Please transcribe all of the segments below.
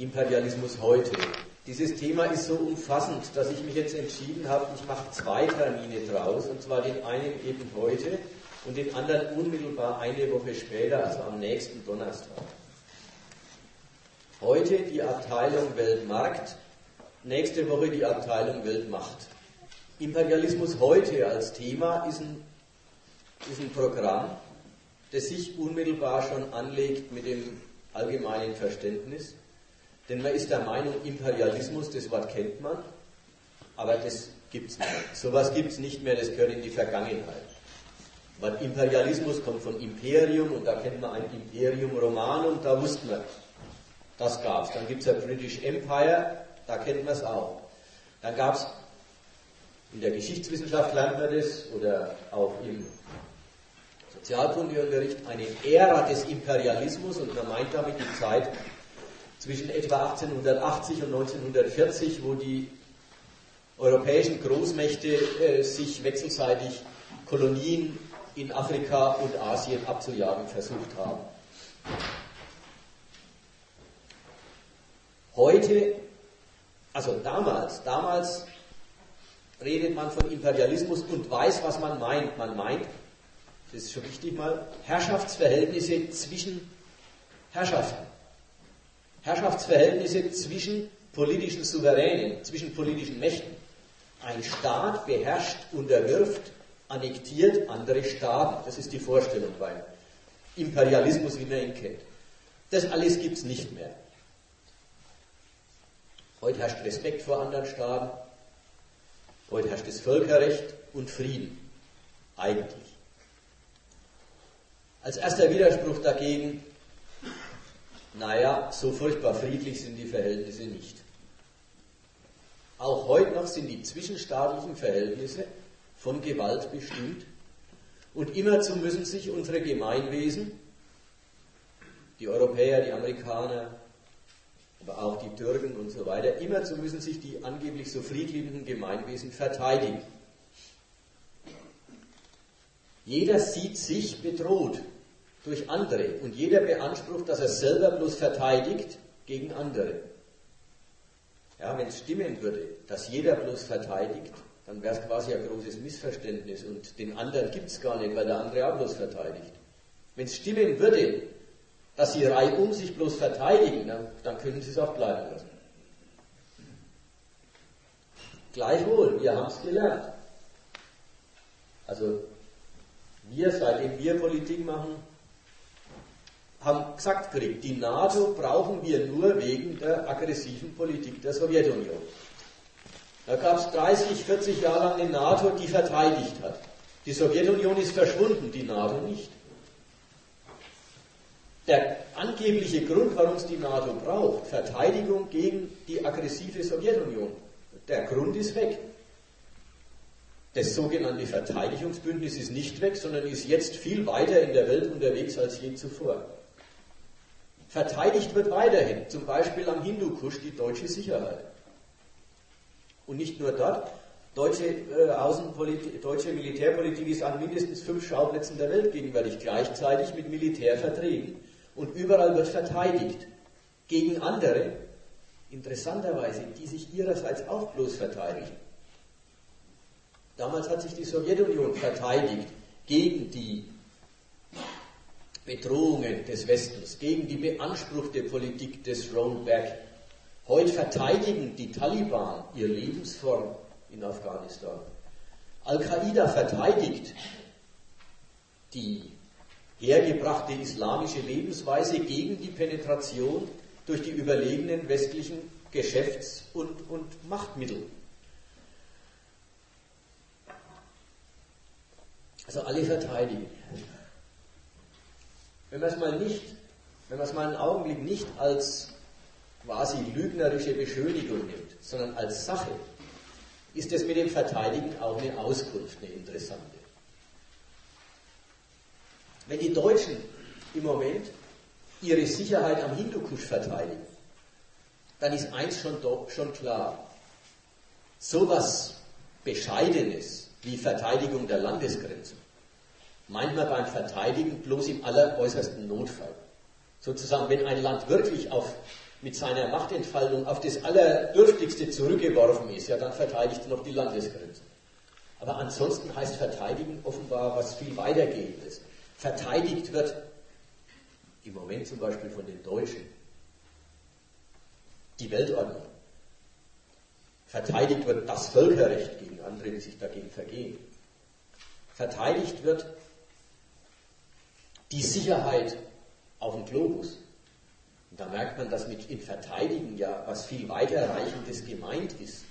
Imperialismus heute. Dieses Thema ist so umfassend, dass ich mich jetzt entschieden habe, ich mache zwei Termine draus, und zwar den einen eben heute und den anderen unmittelbar eine Woche später, also am nächsten Donnerstag. Heute die Abteilung Weltmarkt, nächste Woche die Abteilung Weltmacht. Imperialismus heute als Thema ist ein, ist ein Programm, das sich unmittelbar schon anlegt mit dem allgemeinen Verständnis. Denn man ist der Meinung, Imperialismus, das Wort kennt man, aber das gibt es nicht. Sowas gibt es nicht mehr, das gehört in die Vergangenheit. Weil Imperialismus kommt von Imperium und da kennt man ein Imperium Romanum, da wusste man, das gab es. Dann gibt es ja British Empire, da kennt man es auch. Dann gab es, in der Geschichtswissenschaft lernt man das, oder auch im Sozialkundeunterricht, eine Ära des Imperialismus und man meint damit die Zeit zwischen etwa 1880 und 1940, wo die europäischen Großmächte äh, sich wechselseitig Kolonien in Afrika und Asien abzujagen versucht haben. Heute, also damals, damals redet man von Imperialismus und weiß, was man meint. Man meint, das ist schon wichtig mal, Herrschaftsverhältnisse zwischen Herrschaften. Herrschaftsverhältnisse zwischen politischen Souveränen, zwischen politischen Mächten. Ein Staat beherrscht, unterwirft annektiert andere Staaten. Das ist die Vorstellung beim Imperialismus, wie man ihn kennt. Das alles gibt es nicht mehr. Heute herrscht Respekt vor anderen Staaten. Heute herrscht das Völkerrecht und Frieden. Eigentlich. Als erster Widerspruch dagegen, naja, so furchtbar friedlich sind die Verhältnisse nicht. Auch heute noch sind die zwischenstaatlichen Verhältnisse von Gewalt bestimmt. Und immerzu müssen sich unsere Gemeinwesen, die Europäer, die Amerikaner, aber auch die Türken und so weiter, immerzu müssen sich die angeblich so friedliebenden Gemeinwesen verteidigen. Jeder sieht sich bedroht durch andere und jeder beansprucht, dass er selber bloß verteidigt gegen andere. Ja, wenn es stimmen würde, dass jeder bloß verteidigt, dann wäre es quasi ein großes Missverständnis und den anderen gibt es gar nicht, weil der andere auch bloß verteidigt. Wenn es stimmen würde, dass sie reihum sich bloß verteidigen, dann, dann können sie es auch bleiben lassen. Gleichwohl, wir haben es gelernt. Also wir, seitdem wir Politik machen, haben gesagt gekriegt, die NATO brauchen wir nur wegen der aggressiven Politik der Sowjetunion. Da gab es 30, 40 Jahre lang eine NATO, die verteidigt hat. Die Sowjetunion ist verschwunden, die NATO nicht. Der angebliche Grund, warum es die NATO braucht, Verteidigung gegen die aggressive Sowjetunion, der Grund ist weg. Das sogenannte Verteidigungsbündnis ist nicht weg, sondern ist jetzt viel weiter in der Welt unterwegs als je zuvor. Verteidigt wird weiterhin, zum Beispiel am Hindukusch, die deutsche Sicherheit. Und nicht nur dort. Deutsche, äh, Außenpolitik, deutsche Militärpolitik ist an mindestens fünf Schauplätzen der Welt gegenwärtig gleichzeitig mit Militär vertreten. Und überall wird verteidigt. Gegen andere, interessanterweise, die sich ihrerseits auch bloß verteidigen. Damals hat sich die Sowjetunion verteidigt gegen die Bedrohungen des Westens, gegen die beanspruchte Politik des Rollback Heute verteidigen die Taliban ihre Lebensform in Afghanistan. Al-Qaida verteidigt die hergebrachte islamische Lebensweise gegen die Penetration durch die überlegenen westlichen Geschäfts- und, und Machtmittel. Also alle verteidigen. Wenn man es mal nicht, wenn man es mal einen Augenblick nicht als quasi lügnerische Beschönigung nimmt, sondern als Sache, ist es mit dem Verteidigen auch eine Auskunft, eine interessante. Wenn die Deutschen im Moment ihre Sicherheit am Hindukusch verteidigen, dann ist eins schon, schon klar. So was Bescheidenes wie Verteidigung der Landesgrenzen meint man beim Verteidigen bloß im alleräußersten Notfall. Sozusagen, wenn ein Land wirklich auf mit seiner Machtentfaltung auf das Allerdürftigste zurückgeworfen ist, ja, dann verteidigt er noch die Landesgrenzen. Aber ansonsten heißt verteidigen offenbar was viel weitergehendes. Verteidigt wird im Moment zum Beispiel von den Deutschen die Weltordnung. Verteidigt wird das Völkerrecht gegen andere, die sich dagegen vergehen. Verteidigt wird die Sicherheit auf dem Globus. Und da merkt man, dass mit in Verteidigen ja was viel weiterreichendes gemeint ist,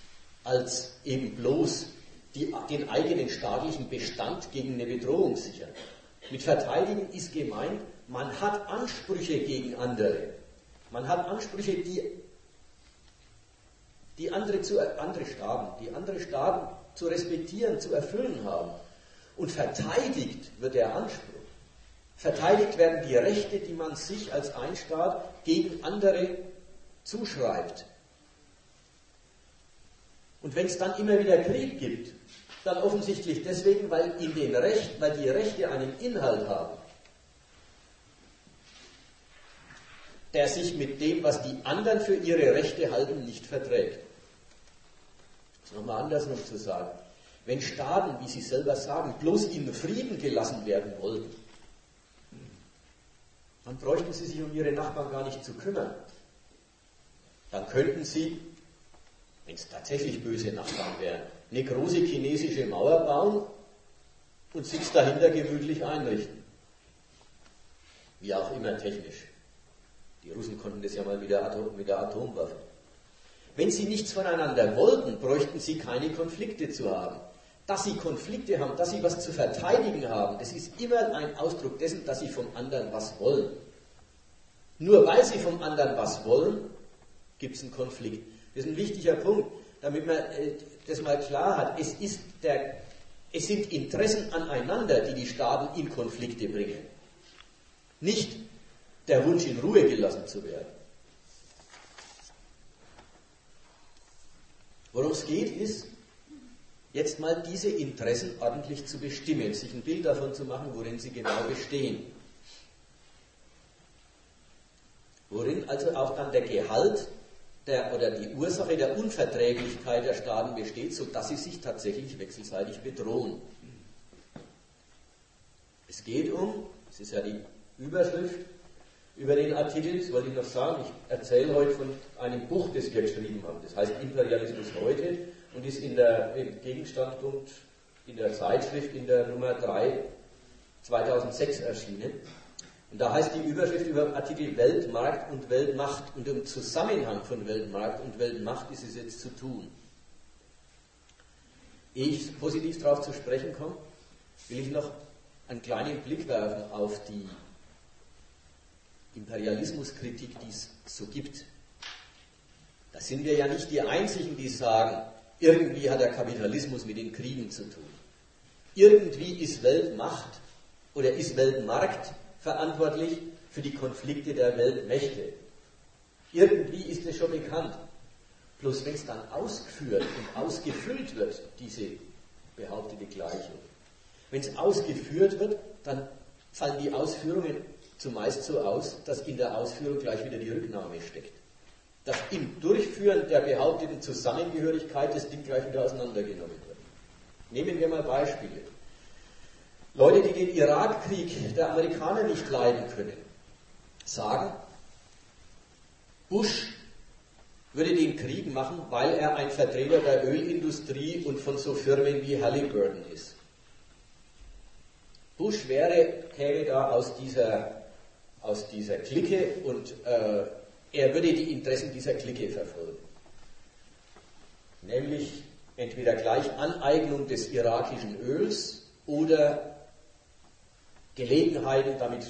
als eben bloß die, den eigenen staatlichen Bestand gegen eine Bedrohung sichern. Mit Verteidigen ist gemeint, man hat Ansprüche gegen andere. Man hat Ansprüche, die, die andere, zu, andere Staaten, die andere Staaten zu respektieren, zu erfüllen haben. Und verteidigt wird der Anspruch. Verteidigt werden die Rechte, die man sich als ein Staat gegen andere zuschreibt. Und wenn es dann immer wieder Krieg gibt, dann offensichtlich deswegen, weil in den Recht, weil die Rechte einen Inhalt haben, der sich mit dem, was die anderen für ihre Rechte halten, nicht verträgt. Das nochmal andersrum zu sagen. Wenn Staaten, wie sie selber sagen, bloß in Frieden gelassen werden wollten, dann bräuchten sie sich um ihre Nachbarn gar nicht zu kümmern. Dann könnten sie, wenn es tatsächlich böse Nachbarn wären, eine große chinesische Mauer bauen und sich dahinter gemütlich einrichten. Wie auch immer technisch. Die Russen konnten das ja mal mit der, Atom, mit der Atomwaffe. Wenn sie nichts voneinander wollten, bräuchten sie keine Konflikte zu haben. Dass sie Konflikte haben, dass sie was zu verteidigen haben, das ist immer ein Ausdruck dessen, dass sie vom anderen was wollen. Nur weil sie vom anderen was wollen, gibt es einen Konflikt. Das ist ein wichtiger Punkt, damit man äh, das mal klar hat. Es, ist der, es sind Interessen aneinander, die die Staaten in Konflikte bringen. Nicht der Wunsch, in Ruhe gelassen zu werden. Worum es geht, ist, jetzt mal diese Interessen ordentlich zu bestimmen, sich ein Bild davon zu machen, worin sie genau bestehen. Worin also auch dann der Gehalt der, oder die Ursache der Unverträglichkeit der Staaten besteht, sodass sie sich tatsächlich wechselseitig bedrohen. Es geht um, das ist ja die Überschrift über den Artikel, das wollte ich noch sagen, ich erzähle heute von einem Buch, das wir geschrieben haben. Das heißt Imperialismus heute und ist in der, im Gegenstandpunkt in der Zeitschrift in der Nummer 3 2006 erschienen. Und da heißt die Überschrift über Artikel Weltmarkt und Weltmacht. Und im Zusammenhang von Weltmarkt und Weltmacht ist es jetzt zu tun. Ehe ich positiv darauf zu sprechen komme, will ich noch einen kleinen Blick werfen auf die Imperialismuskritik, die es so gibt. Da sind wir ja nicht die Einzigen, die sagen, irgendwie hat der Kapitalismus mit den Kriegen zu tun. Irgendwie ist Weltmacht oder ist Weltmarkt verantwortlich für die Konflikte der Weltmächte. Irgendwie ist es schon bekannt. Bloß wenn es dann ausgeführt und ausgefüllt wird, diese behauptete Gleichung, wenn es ausgeführt wird, dann fallen die Ausführungen zumeist so aus, dass in der Ausführung gleich wieder die Rücknahme steckt. Dass im Durchführen der behaupteten Zusammengehörigkeit das Ding gleich wieder auseinandergenommen wird. Nehmen wir mal Beispiele. Leute, die den Irakkrieg der Amerikaner nicht leiden können, sagen, Bush würde den Krieg machen, weil er ein Vertreter der Ölindustrie und von so Firmen wie Halliburton ist. Bush wäre, käme da aus dieser, aus dieser Clique und äh, er würde die Interessen dieser Clique verfolgen. Nämlich entweder gleich Aneignung des irakischen Öls oder Gelegenheiten, damit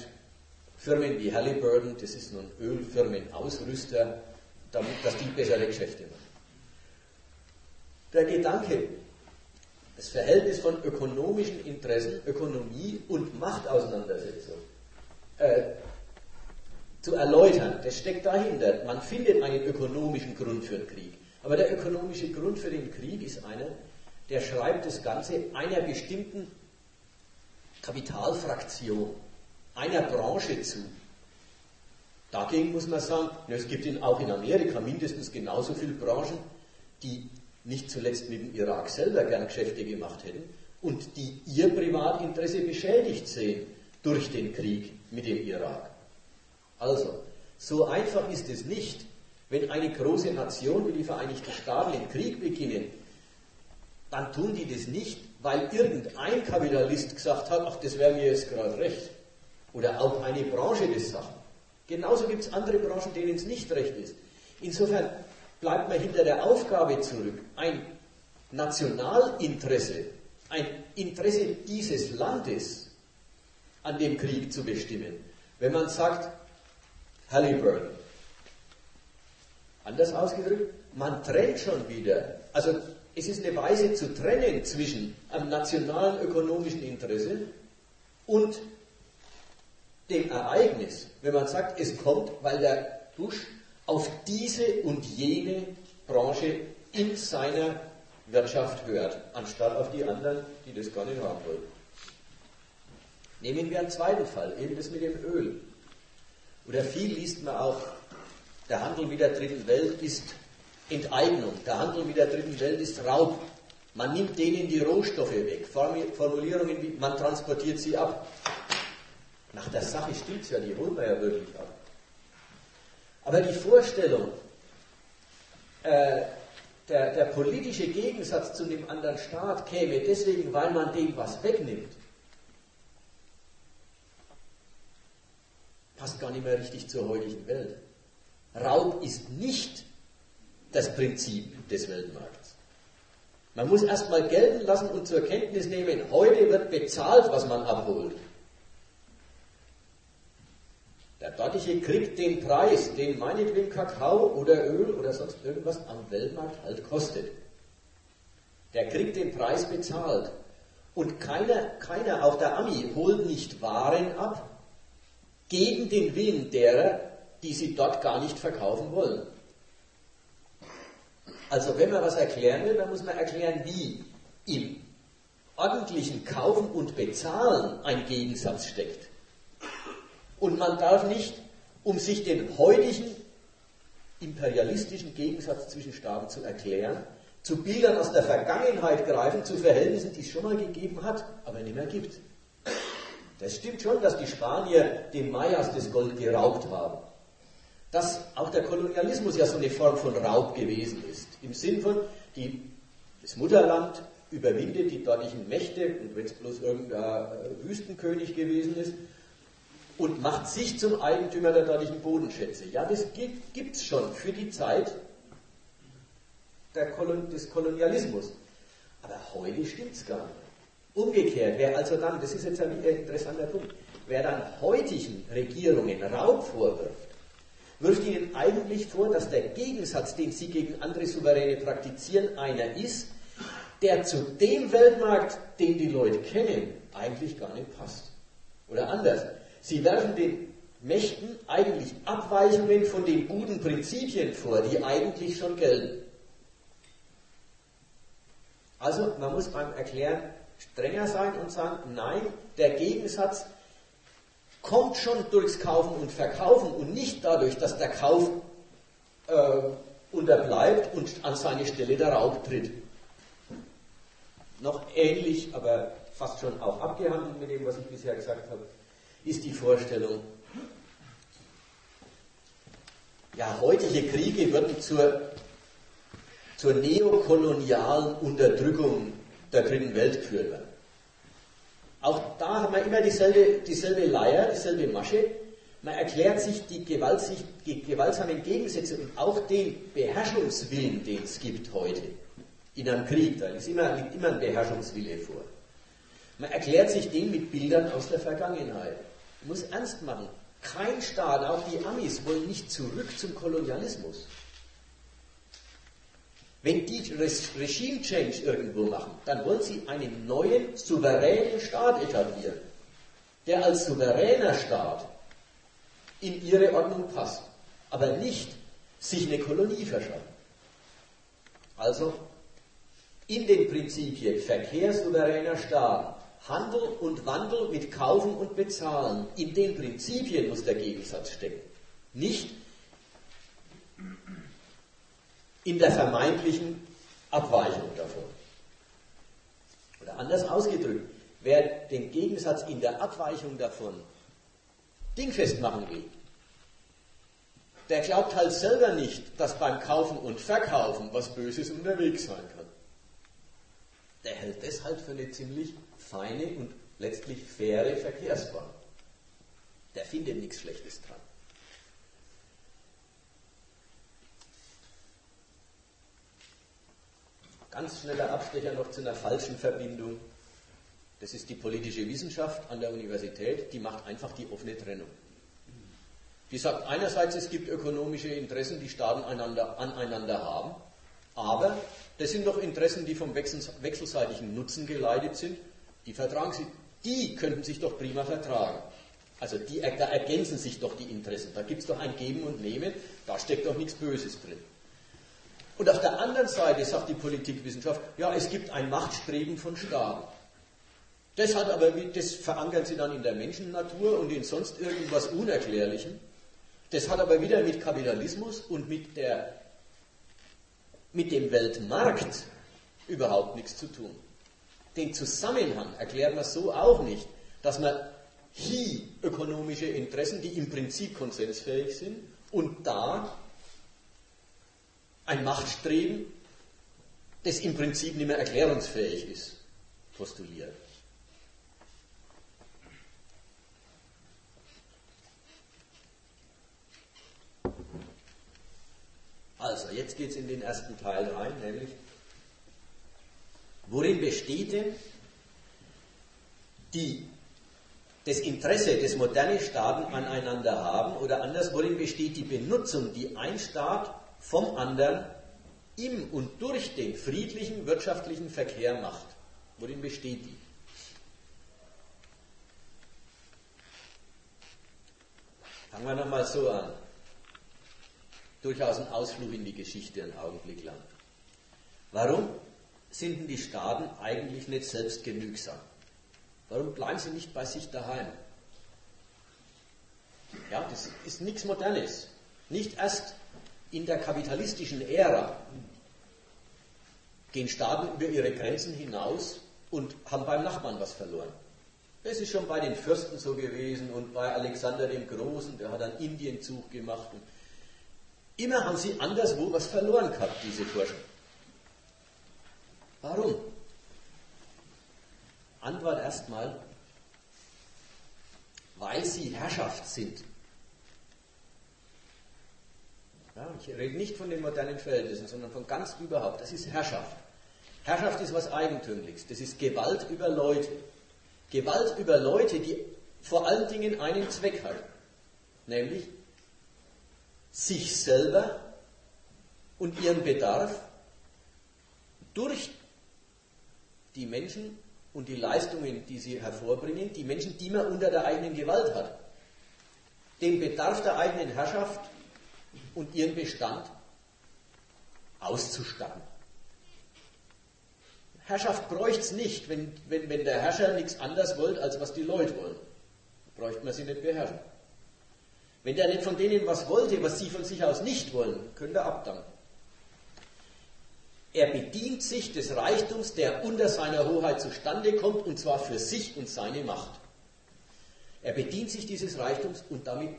Firmen wie Halliburton, das ist nun Ölfirmenausrüster, damit, dass die bessere Geschäfte machen. Der Gedanke, das Verhältnis von ökonomischen Interessen, Ökonomie und Machtauseinandersetzung äh, zu erläutern, das steckt dahinter. Man findet einen ökonomischen Grund für den Krieg. Aber der ökonomische Grund für den Krieg ist einer, der schreibt das Ganze einer bestimmten Kapitalfraktion einer Branche zu, Dagegen muss man sagen, es gibt auch in Amerika mindestens genauso viele Branchen, die nicht zuletzt mit dem Irak selber gern Geschäfte gemacht hätten und die ihr Privatinteresse beschädigt sehen durch den Krieg mit dem Irak. Also, so einfach ist es nicht, wenn eine große Nation wie die Vereinigten Staaten den Krieg beginnen, dann tun die das nicht, weil irgendein Kapitalist gesagt hat, ach, das wäre mir jetzt gerade recht. Oder auch eine Branche das sagt. Genauso gibt es andere Branchen, denen es nicht recht ist. Insofern bleibt man hinter der Aufgabe zurück, ein Nationalinteresse, ein Interesse dieses Landes an dem Krieg zu bestimmen. Wenn man sagt, Halliburton, anders ausgedrückt, man trennt schon wieder, also es ist eine Weise zu trennen zwischen einem nationalen ökonomischen Interesse und dem Ereignis, wenn man sagt, es kommt, weil der Bush auf diese und jene Branche in seiner Wirtschaft hört, anstatt auf die anderen, die das gar nicht haben wollen. Nehmen wir einen zweiten Fall, eben das mit dem Öl. Oder viel liest man auch, der Handel mit der dritten Welt ist Enteignung, der Handel mit der dritten Welt ist Raub. Man nimmt denen die Rohstoffe weg. Formulierungen wie man transportiert sie ab. Nach der Sache stimmt es ja, die holen wir ja wirklich ab. Aber die Vorstellung, äh, der, der politische Gegensatz zu dem anderen Staat käme deswegen, weil man dem was wegnimmt, passt gar nicht mehr richtig zur heutigen Welt. Raub ist nicht das Prinzip des Weltmarkts. Man muss erstmal gelten lassen und zur Kenntnis nehmen, heute wird bezahlt, was man abholt. Der dortige kriegt den Preis, den meinetwegen Kakao oder Öl oder sonst irgendwas am Weltmarkt halt kostet. Der kriegt den Preis bezahlt. Und keiner, keiner, auch der Ami, holt nicht Waren ab gegen den Willen derer, die sie dort gar nicht verkaufen wollen. Also wenn man was erklären will, dann muss man erklären, wie im ordentlichen Kaufen und Bezahlen ein Gegensatz steckt. Und man darf nicht, um sich den heutigen imperialistischen Gegensatz zwischen Staaten zu erklären, zu Bildern aus der Vergangenheit greifen, zu Verhältnissen, die es schon mal gegeben hat, aber nicht mehr gibt. Das stimmt schon, dass die Spanier den Mayas das Gold geraubt haben. Dass auch der Kolonialismus ja so eine Form von Raub gewesen ist. Im Sinn von, die, das Mutterland überwindet die dortigen Mächte, und wenn es bloß irgendein Wüstenkönig gewesen ist, und macht sich zum Eigentümer der dortigen Bodenschätze. Ja, das gibt es schon für die Zeit Kolon des Kolonialismus. Aber heute stimmt es gar nicht. Umgekehrt, wer also dann, das ist jetzt ein interessanter Punkt, wer dann heutigen Regierungen Raub vorwirft, wirft ihnen eigentlich vor, dass der Gegensatz, den sie gegen andere Souveräne praktizieren, einer ist, der zu dem Weltmarkt, den die Leute kennen, eigentlich gar nicht passt. Oder anders. Sie werfen den Mächten eigentlich Abweichungen von den guten Prinzipien vor, die eigentlich schon gelten. Also man muss beim Erklären strenger sein und sagen, nein, der Gegensatz kommt schon durchs Kaufen und Verkaufen und nicht dadurch, dass der Kauf äh, unterbleibt und an seine Stelle der Raub tritt. Noch ähnlich, aber fast schon auch abgehandelt mit dem, was ich bisher gesagt habe ist die Vorstellung, ja, heutige Kriege würden zur, zur neokolonialen Unterdrückung der dritten Welt führen. Auch da haben wir immer dieselbe, dieselbe Leier, dieselbe Masche. Man erklärt sich die, Gewalt, die gewaltsamen Gegensätze und auch den Beherrschungswillen, den es gibt heute in einem Krieg. Da liegt immer, liegt immer ein Beherrschungswille vor. Man erklärt sich den mit Bildern aus der Vergangenheit muss ernst machen. Kein Staat, auch die Amis, wollen nicht zurück zum Kolonialismus. Wenn die Regime Change irgendwo machen, dann wollen sie einen neuen, souveränen Staat etablieren, der als souveräner Staat in ihre Ordnung passt, aber nicht sich eine Kolonie verschaffen. Also in den Prinzipien verkehrssouveräner Staat Handel und Wandel mit Kaufen und Bezahlen. In den Prinzipien muss der Gegensatz stecken. nicht in der vermeintlichen Abweichung davon. Oder anders ausgedrückt, wer den Gegensatz in der Abweichung davon dingfest machen will, der glaubt halt selber nicht, dass beim Kaufen und Verkaufen was Böses unterwegs sein kann. Der hält deshalb für eine ziemlich feine und letztlich faire Verkehrsbahn. Der findet nichts Schlechtes dran. Ganz schneller Abstecher noch zu einer falschen Verbindung. Das ist die politische Wissenschaft an der Universität, die macht einfach die offene Trennung. Die sagt einerseits, es gibt ökonomische Interessen, die Staaten einander, aneinander haben, aber das sind doch Interessen, die vom wechselseitigen Nutzen geleitet sind. Die vertragen sie, die könnten sich doch prima vertragen. Also die, da ergänzen sich doch die Interessen. Da gibt es doch ein Geben und Nehmen, da steckt doch nichts Böses drin. Und auf der anderen Seite sagt die Politikwissenschaft, ja, es gibt ein Machtstreben von Staaten. Das, hat aber, das verankern sie dann in der Menschennatur und in sonst irgendwas Unerklärlichem. Das hat aber wieder mit Kapitalismus und mit, der, mit dem Weltmarkt überhaupt nichts zu tun. Den Zusammenhang erklärt man so auch nicht, dass man hier ökonomische Interessen, die im Prinzip konsensfähig sind, und da ein Machtstreben, das im Prinzip nicht mehr erklärungsfähig ist, postuliert. Also, jetzt geht es in den ersten Teil rein, nämlich, worin besteht denn die, das Interesse, das moderne Staaten aneinander haben, oder anders, worin besteht die Benutzung, die ein Staat vom anderen im und durch den friedlichen wirtschaftlichen Verkehr macht. Worin besteht die? Fangen wir nochmal so an. Durchaus ein Ausflug in die Geschichte einen Augenblick lang. Warum sind denn die Staaten eigentlich nicht selbstgenügsam? Warum bleiben sie nicht bei sich daheim? Ja, das ist nichts Modernes. Nicht erst in der kapitalistischen Ära gehen Staaten über ihre Grenzen hinaus und haben beim Nachbarn was verloren. Das ist schon bei den Fürsten so gewesen und bei Alexander dem Großen, der hat einen Indienzug gemacht. immer haben sie anderswo was verloren gehabt, diese Burschen. Warum? Antwort erstmal, weil sie Herrschaft sind. Ja, ich rede nicht von den modernen Verhältnissen, sondern von ganz überhaupt. Das ist Herrschaft. Herrschaft ist was Eigentümliches. Das ist Gewalt über Leute. Gewalt über Leute, die vor allen Dingen einen Zweck hat. Nämlich sich selber und ihren Bedarf durch die Menschen und die Leistungen, die sie hervorbringen, die Menschen, die man unter der eigenen Gewalt hat, den Bedarf der eigenen Herrschaft und ihren Bestand auszustatten. Herrschaft bräuchte es nicht, wenn, wenn, wenn der Herrscher nichts anderes wollte, als was die Leute wollen. Bräuchte man sie nicht beherrschen. Wenn der nicht von denen was wollte, was sie von sich aus nicht wollen, könnte er abdanken. Er bedient sich des Reichtums, der unter seiner Hoheit zustande kommt, und zwar für sich und seine Macht. Er bedient sich dieses Reichtums und damit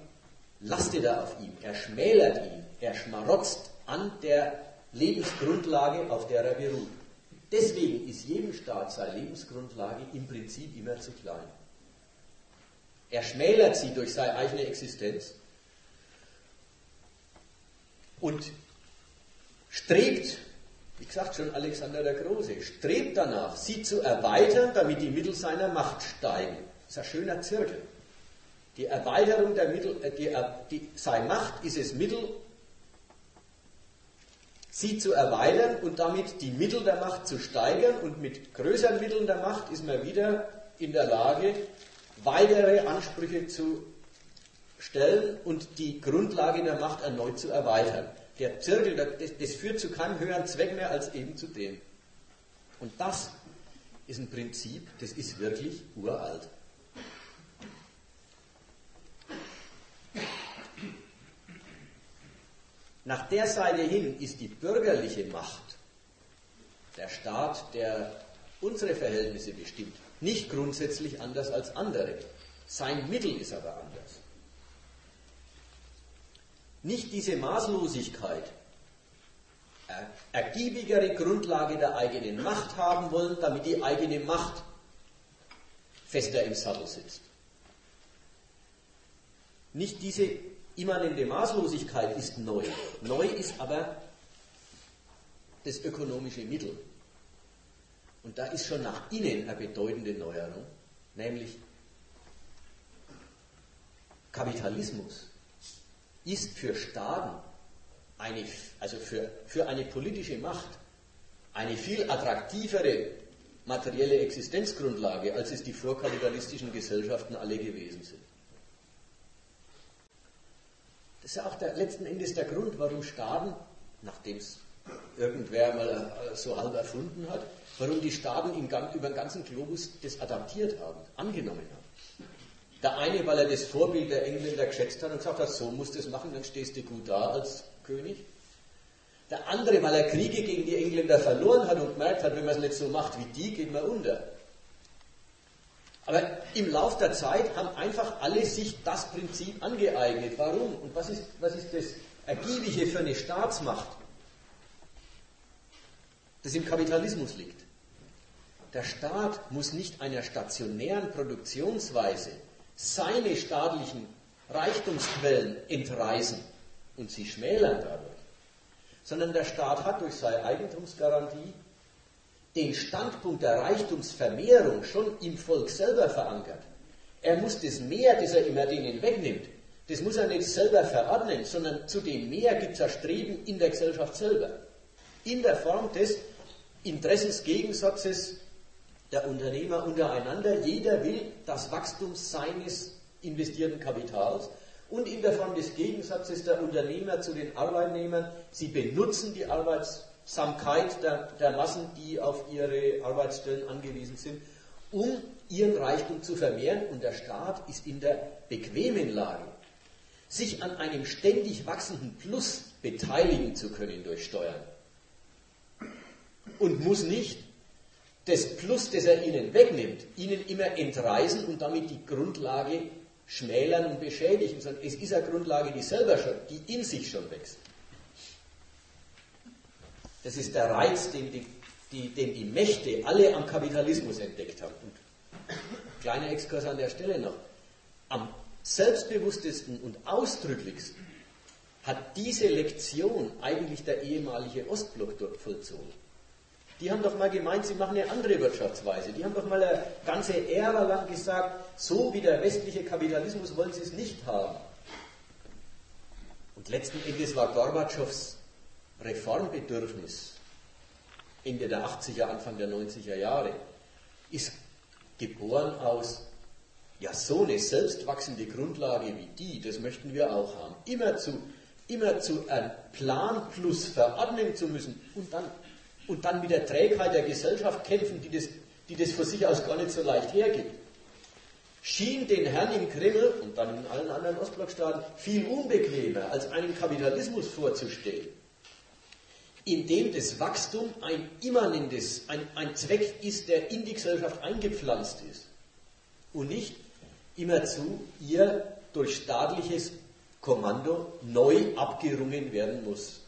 lastet er auf ihm, er schmälert ihn, er schmarotzt an der Lebensgrundlage, auf der er beruht. Deswegen ist jedem Staat seine Lebensgrundlage im Prinzip immer zu klein. Er schmälert sie durch seine eigene Existenz und strebt, wie gesagt schon Alexander der Große, strebt danach, sie zu erweitern, damit die Mittel seiner Macht steigen. Das ist ein schöner Zirkel. Die Erweiterung der Mittel, äh, die, äh, die, seine Macht ist es Mittel, sie zu erweitern und damit die Mittel der Macht zu steigern und mit größeren Mitteln der Macht ist man wieder in der Lage, weitere Ansprüche zu stellen und die Grundlage der Macht erneut zu erweitern. Der Zirkel, das, das führt zu keinem höheren Zweck mehr als eben zu dem. Und das ist ein Prinzip, das ist wirklich uralt. Nach der Seite hin ist die bürgerliche Macht, der Staat, der unsere Verhältnisse bestimmt, nicht grundsätzlich anders als andere. Sein Mittel ist aber anders. Nicht diese Maßlosigkeit, ergiebigere Grundlage der eigenen Macht haben wollen, damit die eigene Macht fester im Sattel sitzt. Nicht diese immanente Maßlosigkeit ist neu. Neu ist aber das ökonomische Mittel. Und da ist schon nach innen eine bedeutende Neuerung, nämlich Kapitalismus ist für Staaten, eine, also für, für eine politische Macht, eine viel attraktivere materielle Existenzgrundlage, als es die vorkapitalistischen Gesellschaften alle gewesen sind. Das ist ja auch der, letzten Endes der Grund, warum Staaten, nachdem es irgendwer mal äh, so halb erfunden hat, warum die Staaten im, über den ganzen Globus das adaptiert haben, angenommen haben. Der eine, weil er das Vorbild der Engländer geschätzt hat und gesagt hat, so musst du es machen, dann stehst du gut da als König. Der andere, weil er Kriege gegen die Engländer verloren hat und gemerkt hat, wenn man es nicht so macht wie die, geht man unter. Aber im Lauf der Zeit haben einfach alle sich das Prinzip angeeignet. Warum? Und was ist, was ist das Ergiebige für eine Staatsmacht, das im Kapitalismus liegt? Der Staat muss nicht einer stationären Produktionsweise seine staatlichen Reichtumsquellen entreißen und sie schmälern dadurch, sondern der Staat hat durch seine Eigentumsgarantie den Standpunkt der Reichtumsvermehrung schon im Volk selber verankert. Er muss das Mehr, das er immer denen wegnimmt, das muss er nicht selber verordnen, sondern zu dem Mehr gibt es ein Streben in der Gesellschaft selber. In der Form des Interessensgegensatzes der Unternehmer untereinander. Jeder will das Wachstum seines investierten Kapitals und in der Form des Gegensatzes der Unternehmer zu den Arbeitnehmern. Sie benutzen die Arbeits Samkeit der, der Massen, die auf ihre Arbeitsstellen angewiesen sind, um ihren Reichtum zu vermehren. Und der Staat ist in der bequemen Lage, sich an einem ständig wachsenden Plus beteiligen zu können durch Steuern. Und muss nicht das Plus, das er ihnen wegnimmt, ihnen immer entreißen und damit die Grundlage schmälern und beschädigen, sondern es ist eine Grundlage, die selber schon, die in sich schon wächst. Das ist der Reiz, den die, die, den die Mächte alle am Kapitalismus entdeckt haben. Und kleiner Exkurs an der Stelle noch. Am selbstbewusstesten und ausdrücklichsten hat diese Lektion eigentlich der ehemalige Ostblock dort vollzogen. Die haben doch mal gemeint, sie machen eine andere Wirtschaftsweise. Die haben doch mal eine ganze Ära lang gesagt, so wie der westliche Kapitalismus wollen sie es nicht haben. Und letzten Endes war Gorbatschows Reformbedürfnis Ende der 80er, Anfang der 90er Jahre ist geboren aus ja, so eine selbstwachsende Grundlage wie die, das möchten wir auch haben. Immer zu, immer zu einem Plan plus verordnen zu müssen und dann, und dann mit der Trägheit der Gesellschaft kämpfen, die das, die das von sich aus gar nicht so leicht hergibt. Schien den Herrn im Kreml und dann in allen anderen Ostblockstaaten viel unbequemer, als einen Kapitalismus vorzustellen in dem das Wachstum ein immanentes, ein, ein Zweck ist, der in die Gesellschaft eingepflanzt ist und nicht immerzu ihr durch staatliches Kommando neu abgerungen werden muss.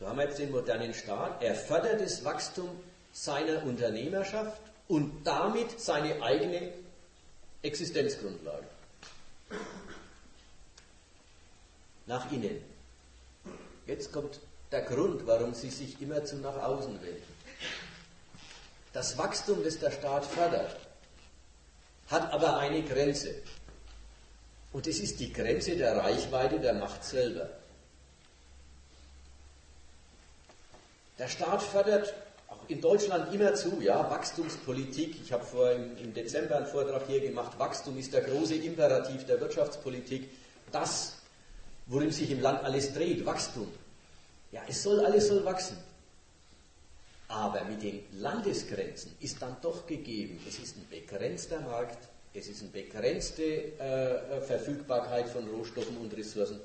So haben wir jetzt den modernen Staat. Er fördert das Wachstum seiner Unternehmerschaft und damit seine eigene Existenzgrundlage. Nach innen. Jetzt kommt der Grund, warum sie sich immer zu nach außen wenden. Das Wachstum, das der Staat fördert, hat aber eine Grenze. Und es ist die Grenze der Reichweite der Macht selber. Der Staat fördert in Deutschland immer zu, ja, Wachstumspolitik. Ich habe vor im, Dezember einen Vortrag hier gemacht, Wachstum ist der große Imperativ der Wirtschaftspolitik. Das, worin sich im Land alles dreht, Wachstum. Ja, es soll, alles soll wachsen. Aber mit den Landesgrenzen ist dann doch gegeben, es ist ein begrenzter Markt, es ist eine begrenzte äh, Verfügbarkeit von Rohstoffen und Ressourcen,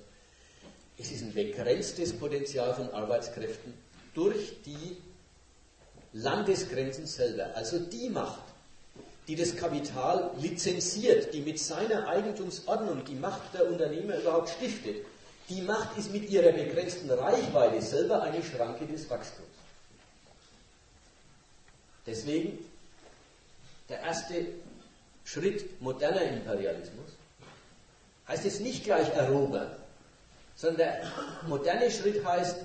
es ist ein begrenztes Potenzial von Arbeitskräften durch die Landesgrenzen selber. Also die Macht, die das Kapital lizenziert, die mit seiner Eigentumsordnung die Macht der Unternehmer überhaupt stiftet, die Macht ist mit ihrer begrenzten Reichweite selber eine Schranke des Wachstums. Deswegen der erste Schritt moderner Imperialismus heißt jetzt nicht gleich erobern, sondern der moderne Schritt heißt,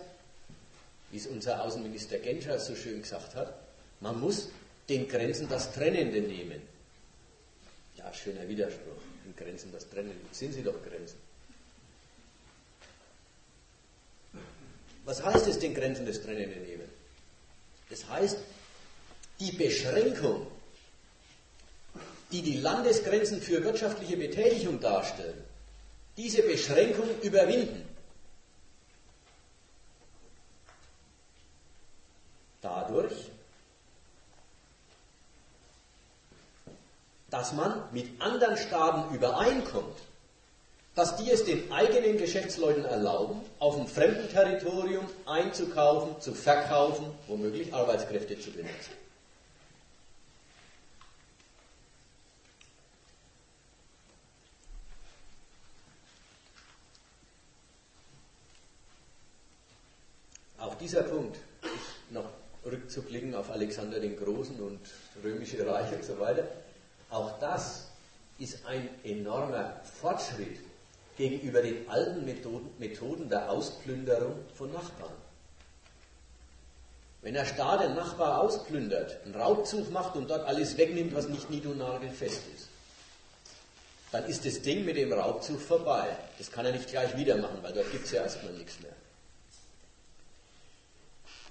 wie es unser Außenminister Genscher so schön gesagt hat, man muss den Grenzen das Trennende nehmen. Ja, schöner Widerspruch. Den Grenzen das Trennende. Sind sie doch Grenzen. Was heißt es, den Grenzen des Trennende nehmen? Das heißt, die Beschränkung, die die Landesgrenzen für wirtschaftliche Betätigung darstellen, diese Beschränkung überwinden. Dadurch, dass man mit anderen Staaten übereinkommt, dass die es den eigenen Geschäftsleuten erlauben, auf dem fremden Territorium einzukaufen, zu verkaufen, womöglich Arbeitskräfte zu benutzen. Auch dieser Punkt ist noch rückzublicken auf Alexander den Großen und römische Reich und so weiter. Auch das ist ein enormer Fortschritt gegenüber den alten Methoden, Methoden der Ausplünderung von Nachbarn. Wenn der Staat den Nachbar ausplündert, einen Raubzug macht und dort alles wegnimmt, was nicht nied- und nagelfest ist, dann ist das Ding mit dem Raubzug vorbei. Das kann er nicht gleich wieder machen, weil dort gibt es ja erstmal nichts mehr.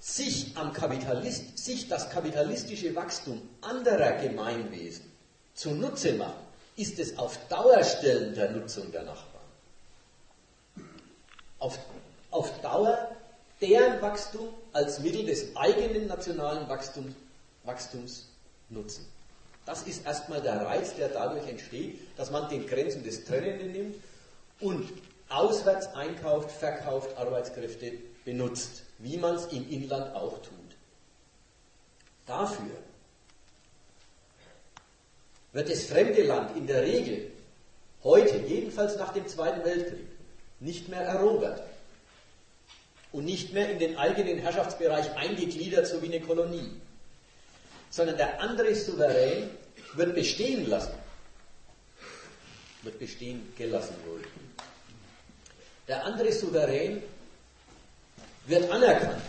Sich, am Kapitalist, sich das kapitalistische Wachstum anderer Gemeinwesen zunutze machen, ist es auf Dauerstellen der Nutzung der Nachbarn auf, auf Dauer deren Wachstum als Mittel des eigenen nationalen Wachstums, Wachstums nutzen. Das ist erstmal der Reiz, der dadurch entsteht, dass man den Grenzen des Trennenden nimmt und auswärts einkauft, verkauft, Arbeitskräfte benutzt, wie man es im Inland auch tut. Dafür wird das fremde Land in der Regel heute, jedenfalls nach dem Zweiten Weltkrieg, nicht mehr erobert und nicht mehr in den eigenen Herrschaftsbereich eingegliedert, so wie eine Kolonie, sondern der andere Souverän wird bestehen lassen, wird bestehen gelassen wohl. Der andere Souverän wird anerkannt.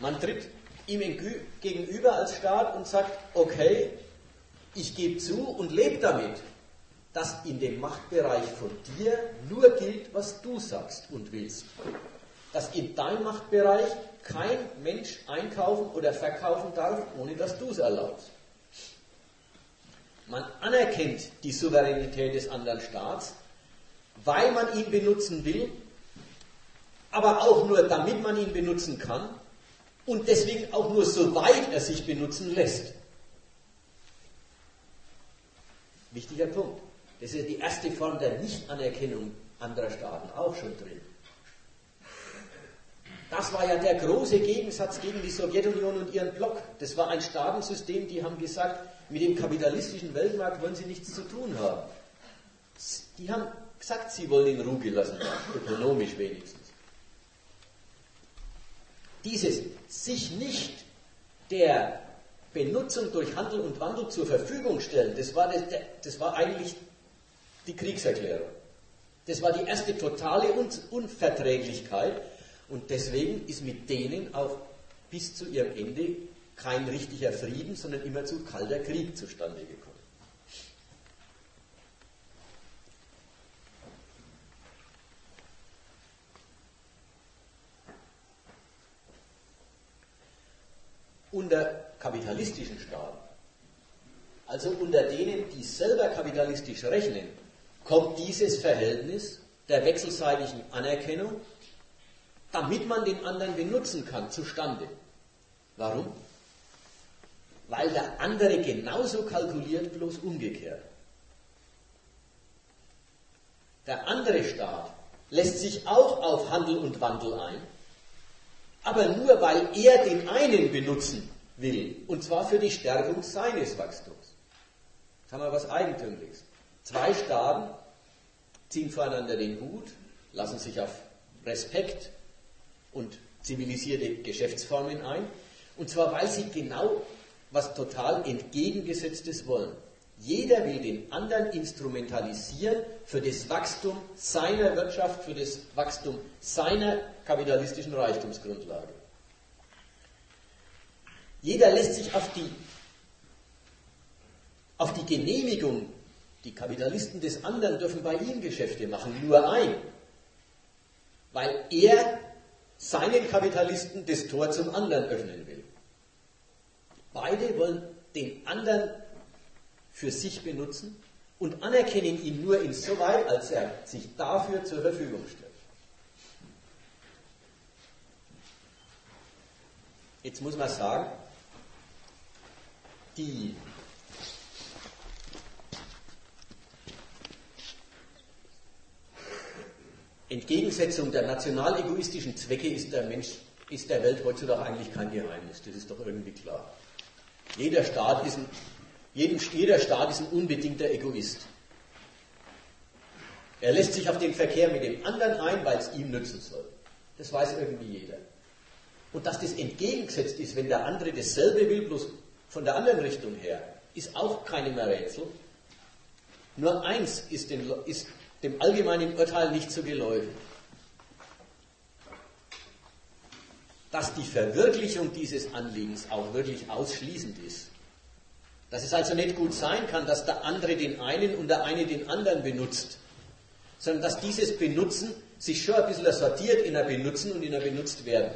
Man tritt ihm gegenüber als Staat und sagt, okay, ich gebe zu und lebe damit, dass in dem Machtbereich von dir nur gilt, was du sagst und willst. Dass in deinem Machtbereich kein Mensch einkaufen oder verkaufen darf, ohne dass du es erlaubst. Man anerkennt die Souveränität des anderen Staats, weil man ihn benutzen will, aber auch nur damit man ihn benutzen kann und deswegen auch nur so weit er sich benutzen lässt. Wichtiger Punkt. Das ist die erste Form der Nichtanerkennung anderer Staaten auch schon drin. Das war ja der große Gegensatz gegen die Sowjetunion und ihren Block. Das war ein Staatensystem, die haben gesagt, mit dem kapitalistischen Weltmarkt wollen sie nichts zu tun haben. Die haben gesagt, sie wollen ihn Ruhe gelassen ökonomisch wenigstens. Dieses sich nicht der Benutzung durch Handel und Wandel zur Verfügung stellen, das war, das, das war eigentlich die Kriegserklärung. Das war die erste totale Unverträglichkeit und deswegen ist mit denen auch bis zu ihrem Ende kein richtiger Frieden, sondern immerzu kalter Krieg zustande gekommen. Unter kapitalistischen Staaten, also unter denen, die selber kapitalistisch rechnen, kommt dieses Verhältnis der wechselseitigen Anerkennung, damit man den anderen benutzen kann, zustande. Warum? Weil der andere genauso kalkuliert, bloß umgekehrt. Der andere Staat lässt sich auch auf Handel und Wandel ein, aber nur weil er den einen benutzen will, und zwar für die Stärkung seines Wachstums. Das haben wir was Eigentümliches. Zwei Staaten ziehen voreinander den Hut, lassen sich auf Respekt und zivilisierte Geschäftsformen ein, und zwar weil sie genau was total entgegengesetztes wollen. Jeder will den anderen instrumentalisieren für das Wachstum seiner Wirtschaft, für das Wachstum seiner kapitalistischen Reichtumsgrundlage. Jeder lässt sich auf die, auf die Genehmigung, die Kapitalisten des anderen dürfen bei ihm Geschäfte machen, nur ein, weil er seinen Kapitalisten das Tor zum anderen öffnen will. Beide wollen den anderen für sich benutzen und anerkennen ihn nur insoweit, als er sich dafür zur Verfügung stellt. Jetzt muss man sagen, die Entgegensetzung der national egoistischen Zwecke ist der Mensch, ist der Welt heutzutage eigentlich kein Geheimnis. Das ist doch irgendwie klar. Jeder Staat ist ein jedem, jeder Staat ist ein unbedingter Egoist. Er lässt sich auf den Verkehr mit dem anderen ein, weil es ihm nützen soll. Das weiß irgendwie jeder. Und dass das entgegengesetzt ist, wenn der andere dasselbe will, bloß von der anderen Richtung her, ist auch keine mehr Rätsel. Nur eins ist dem, ist dem allgemeinen Urteil nicht so geläufig. Dass die Verwirklichung dieses Anliegens auch wirklich ausschließend ist. Dass es also nicht gut sein kann, dass der andere den einen und der eine den anderen benutzt, sondern dass dieses Benutzen sich schon ein bisschen sortiert in ein Benutzen und in ein Benutzt werden.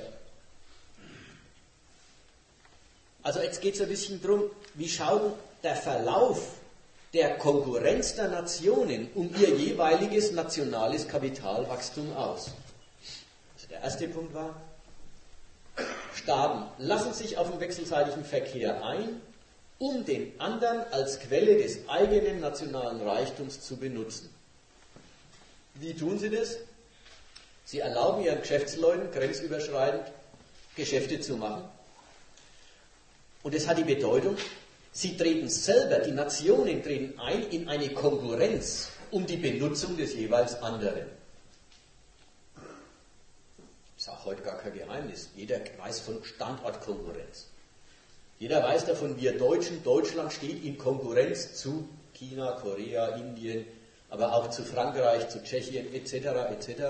Also jetzt geht es ein bisschen darum, wie schaut der Verlauf der Konkurrenz der Nationen um ihr jeweiliges nationales Kapitalwachstum aus. Also der erste Punkt war, Staaten lassen sich auf den wechselseitigen Verkehr ein um den anderen als Quelle des eigenen nationalen Reichtums zu benutzen. Wie tun sie das? Sie erlauben ihren Geschäftsleuten grenzüberschreitend Geschäfte zu machen. Und das hat die Bedeutung, sie treten selber, die Nationen treten ein in eine Konkurrenz um die Benutzung des jeweils anderen. Das ist auch heute gar kein Geheimnis. Jeder weiß von Standortkonkurrenz. Jeder weiß davon, wir Deutschen, Deutschland steht in Konkurrenz zu China, Korea, Indien, aber auch zu Frankreich, zu Tschechien etc. etc.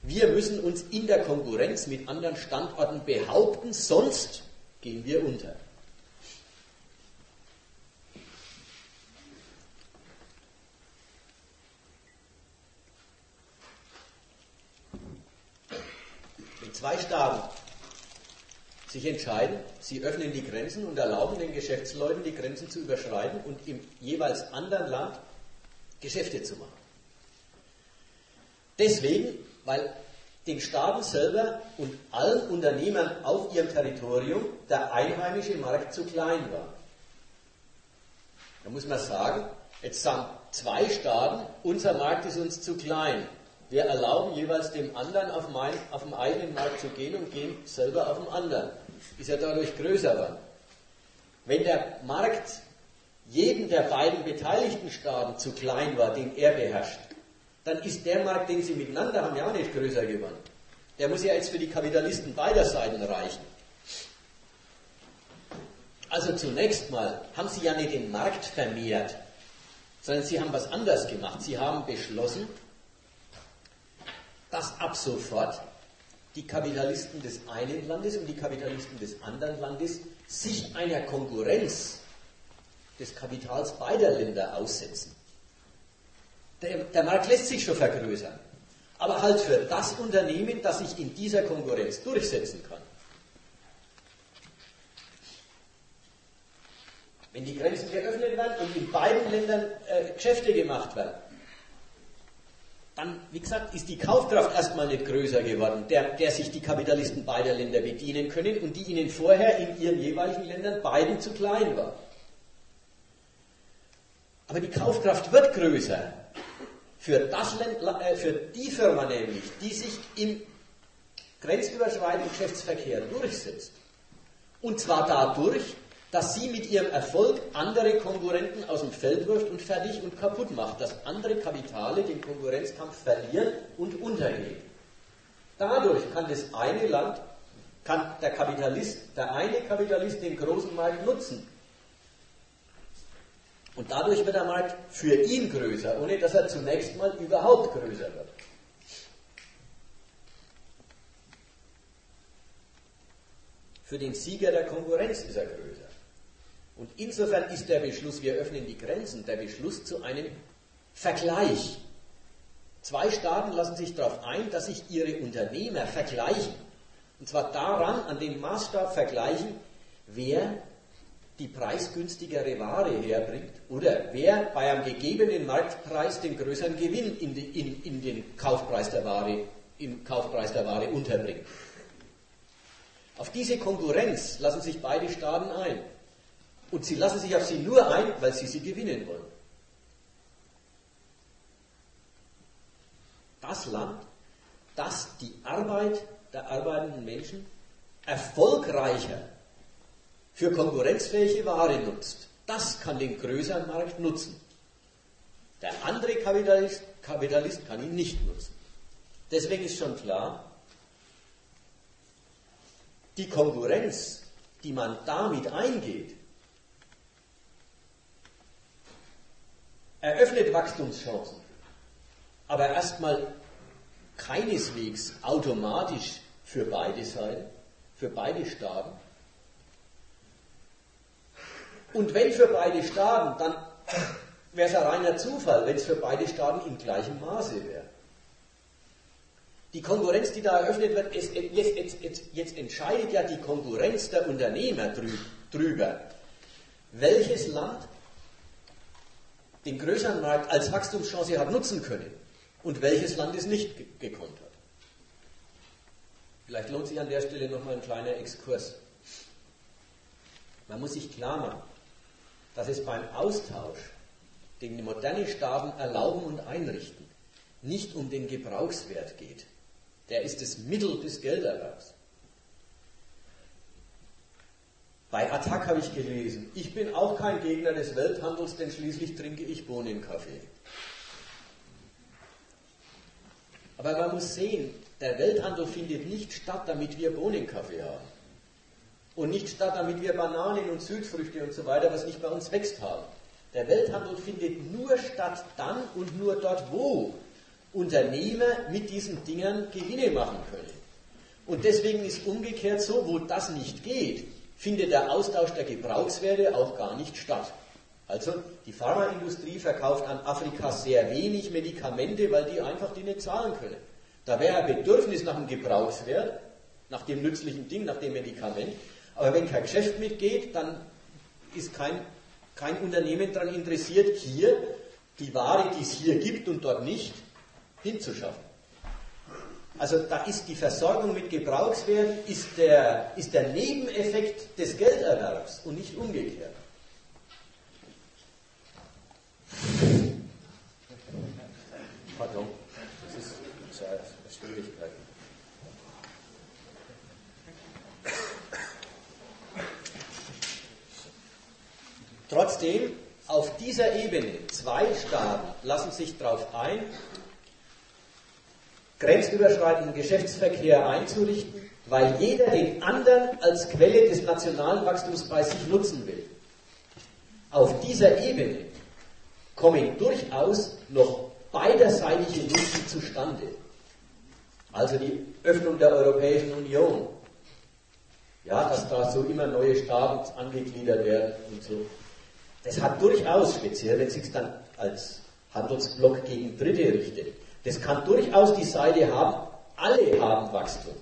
Wir müssen uns in der Konkurrenz mit anderen Standorten behaupten, sonst gehen wir unter. In zwei Staaten sich entscheiden, sie öffnen die Grenzen und erlauben den Geschäftsleuten, die Grenzen zu überschreiten und im jeweils anderen Land Geschäfte zu machen. Deswegen, weil den Staaten selber und allen Unternehmern auf ihrem Territorium der einheimische Markt zu klein war. Da muss man sagen, jetzt sagen zwei Staaten, unser Markt ist uns zu klein. Wir erlauben jeweils dem anderen auf, mein, auf dem eigenen Markt zu gehen und gehen selber auf den anderen ist ja dadurch größer geworden. Wenn der Markt jedem der beiden beteiligten Staaten zu klein war, den er beherrscht, dann ist der Markt, den sie miteinander haben, ja auch nicht größer geworden. Der muss ja jetzt für die Kapitalisten beider Seiten reichen. Also zunächst mal haben sie ja nicht den Markt vermehrt, sondern sie haben was anderes gemacht. Sie haben beschlossen, dass ab sofort die Kapitalisten des einen Landes und die Kapitalisten des anderen Landes sich einer Konkurrenz des Kapitals beider Länder aussetzen. Der, der, Markt lässt sich schon vergrößern, aber halt für das Unternehmen, das sich in dieser Konkurrenz durchsetzen kann. Wenn die Grenzen geöffnet werden und in beiden Ländern äh, Geschäfte gemacht werden, dann, wie gesagt, ist die Kaufkraft erstmal nicht größer geworden, der, der sich die Kapitalisten beider Länder bedienen können und die ihnen vorher in ihren jeweiligen Ländern beiden zu klein war. Aber die Kaufkraft wird größer für, das Land, äh, für die Firma nämlich, die sich im grenzüberschreitenden Geschäftsverkehr durchsetzt. Und zwar dadurch, dass sie mit ihrem Erfolg andere Konkurrenten aus dem Feld wirft und fertig und kaputt macht, dass andere Kapitale den Konkurrenzkampf verlieren und untergehen. Dadurch kann das eine Land, kann der Kapitalist, der eine Kapitalist den großen Markt nutzen. Und dadurch wird der Markt für ihn größer, ohne dass er zunächst mal überhaupt größer wird. Für den Sieger der Konkurrenz ist er größer. Und insofern ist der Beschluss, wir öffnen die Grenzen, der Beschluss zu einem Vergleich. Zwei Staaten lassen sich darauf ein, dass sich ihre Unternehmer vergleichen. Und zwar daran, an dem Maßstab vergleichen, wer die preisgünstigere Ware herbringt oder wer bei einem gegebenen Marktpreis den größeren Gewinn in, die, in, in den Kaufpreis der Ware, im Kaufpreis der Ware unterbringt. Auf diese Konkurrenz lassen sich beide Staaten ein. Und sie lassen sich auf sie nur ein, weil sie sie gewinnen wollen. Das Land, das die Arbeit der arbeitenden Menschen erfolgreicher für konkurrenzfähige Ware nutzt, das kann den größeren Markt nutzen. Der andere Kapitalist, Kapitalist kann ihn nicht nutzen. Deswegen ist schon klar, die Konkurrenz, die man damit eingeht, eröffnet Wachstumschancen, aber erstmal keineswegs automatisch für beide Seiten, für beide Staaten. Und wenn für beide Staaten, dann wäre es ein reiner Zufall, wenn es für beide Staaten in gleichem Maße wäre. Die Konkurrenz, die da eröffnet wird, ist, jetzt, jetzt, jetzt, jetzt, entscheidet ja die Konkurrenz der Unternehmer drüber, welches Land den größeren Markt als Wachstumschance hat nutzen können und welches Land es nicht gekonnt hat. Vielleicht lohnt sich an der Stelle nochmal ein kleiner Exkurs. Man muss sich klar machen, dass es beim Austausch, den die moderne Staaten erlauben und einrichten, nicht um den Gebrauchswert geht. Der ist das Mittel des Gelderwerbs. Bei Attac habe ich gelesen, ich bin auch kein Gegner des Welthandels, denn schließlich trinke ich Bohnenkaffee. Aber man muss sehen, der Welthandel findet nicht statt, damit wir Bohnenkaffee haben. Und nicht statt, damit wir Bananen und Südfrüchte und so weiter, was nicht bei uns wächst, haben. Der Welthandel findet nur statt dann und nur dort, wo Unternehmer mit diesen Dingern Gewinne machen können. Und deswegen ist umgekehrt so, wo das nicht geht, findet der Austausch der Gebrauchswerte auch gar nicht statt. Also die Pharmaindustrie verkauft an Afrika sehr wenig Medikamente, weil die einfach die nicht zahlen können. Da wäre ein Bedürfnis nach dem Gebrauchswert, nach dem nützlichen Ding, nach dem Medikament. Aber wenn kein Geschäft mitgeht, dann ist kein, kein Unternehmen daran interessiert, hier die Ware, die es hier gibt und dort nicht, hinzuschaffen. Also da ist die Versorgung mit Gebrauchswerten ist der, ist der Nebeneffekt des Gelderwerbs und nicht umgekehrt. Pardon, das ist eine Schwierigkeit. Trotzdem, auf dieser Ebene, zwei Staaten lassen sich darauf ein, grenzüberschreitenden Geschäftsverkehr einzurichten, weil jeder den anderen als Quelle des nationalen Wachstums bei sich nutzen will. Auf dieser Ebene kommen durchaus noch beiderseitige Nutzen zustande. Also die Öffnung der Europäischen Union. Ja, dass da so immer neue Staaten angegliedert werden und so. Das hat durchaus, speziell wenn es sich dann als Handelsblock gegen Dritte richtet, das kann durchaus die Seite haben, alle haben Wachstum.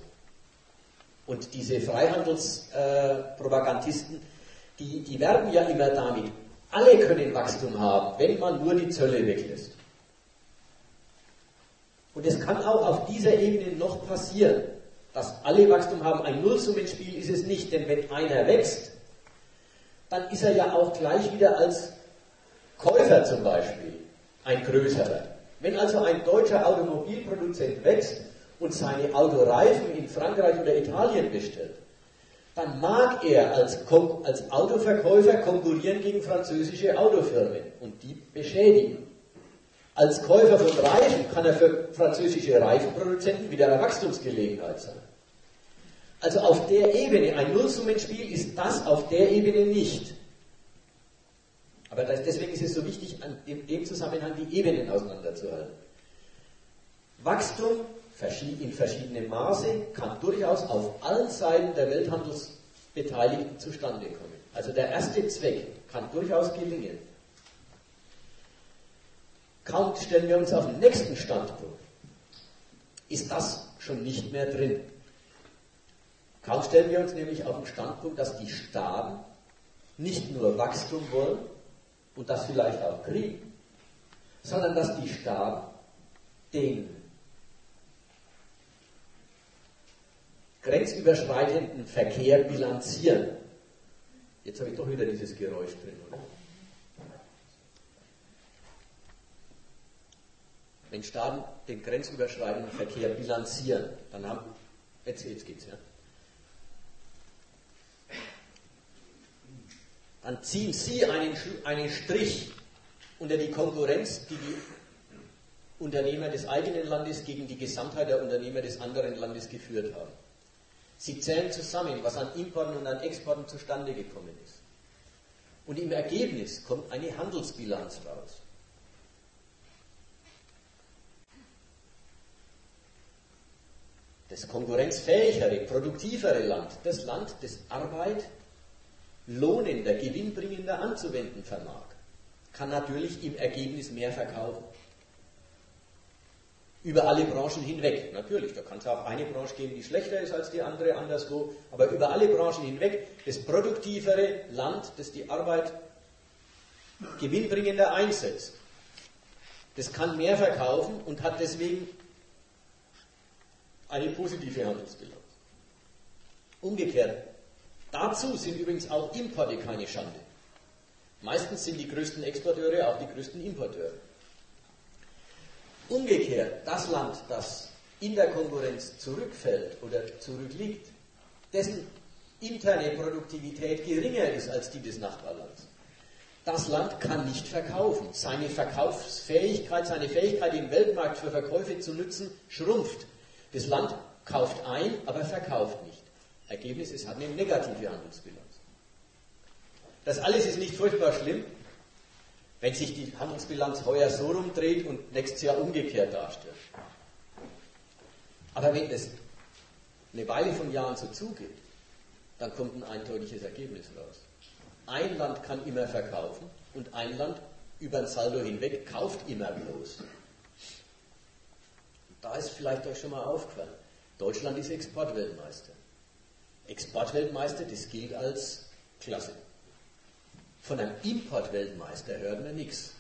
Und diese Freihandelspropagandisten, die, die werben ja immer damit, alle können Wachstum haben, wenn man nur die Zölle weglässt. Und es kann auch auf dieser Ebene noch passieren, dass alle Wachstum haben. Ein Nullsummenspiel ist es nicht, denn wenn einer wächst, dann ist er ja auch gleich wieder als Käufer zum Beispiel ein größerer. Wenn also ein deutscher Automobilproduzent wächst und seine Autoreifen in Frankreich oder Italien bestellt, dann mag er als, als Autoverkäufer konkurrieren gegen französische Autofirmen und die beschädigen. Als Käufer von Reifen kann er für französische Reifenproduzenten wieder eine Wachstumsgelegenheit sein. Also auf der Ebene, ein Nullsummenspiel ist das auf der Ebene nicht. Aber das, deswegen ist es so wichtig, in dem Zusammenhang die Ebenen auseinanderzuhalten. Wachstum in verschiedenem Maße kann durchaus auf allen Seiten der Welthandelsbeteiligten zustande kommen. Also der erste Zweck kann durchaus gelingen. Kaum stellen wir uns auf den nächsten Standpunkt, ist das schon nicht mehr drin. Kaum stellen wir uns nämlich auf den Standpunkt, dass die Staaten nicht nur Wachstum wollen und das vielleicht auch Krieg, sondern dass die Staaten den grenzüberschreitenden Verkehr bilanzieren. Jetzt habe ich doch wieder dieses Geräusch drin, oder? Wenn Staaten den grenzüberschreitenden Verkehr bilanzieren, dann haben, jetzt, jetzt geht's, ja. Dann ziehen Sie einen, einen Strich unter die Konkurrenz, die die Unternehmer des eigenen Landes gegen die Gesamtheit der Unternehmer des anderen Landes geführt haben. Sie zählen zusammen, was an Importen und an Exporten zustande gekommen ist. Und im Ergebnis kommt eine Handelsbilanz raus. Das konkurrenzfähigere, produktivere Land, das Land, das Arbeit lohnender, gewinnbringender anzuwenden vermag, kann natürlich im Ergebnis mehr verkaufen über alle Branchen hinweg. Natürlich, da kann es auch eine Branche geben, die schlechter ist als die andere anderswo, aber über alle Branchen hinweg das produktivere Land, das die Arbeit gewinnbringender einsetzt. Das kann mehr verkaufen und hat deswegen eine positive Handelsbilanz. Umgekehrt, dazu sind übrigens auch Importe keine Schande. Meistens sind die größten Exporteure auch die größten Importeure. Umgekehrt, das Land, das in der Konkurrenz zurückfällt oder zurückliegt, dessen interne Produktivität geringer ist als die des Nachbarlands, das Land kann nicht verkaufen. Seine Verkaufsfähigkeit, seine Fähigkeit, den Weltmarkt für Verkäufe zu nutzen, schrumpft. Das Land kauft ein, aber verkauft nicht. Ergebnis, es hat eine negative Handelsbilanz. Das alles ist nicht furchtbar schlimm, wenn sich die Handelsbilanz heuer so rumdreht und nächstes Jahr umgekehrt darstellt. Aber wenn es eine Weile von Jahren so zugeht, dann kommt ein eindeutiges Ergebnis raus. Ein Land kann immer verkaufen und ein Land über ein Saldo hinweg kauft immer bloß. Da ist vielleicht euch schon mal aufgefallen. Deutschland ist Exportweltmeister. Exportweltmeister, das gilt als Klasse. Von einem Importweltmeister hört man nichts.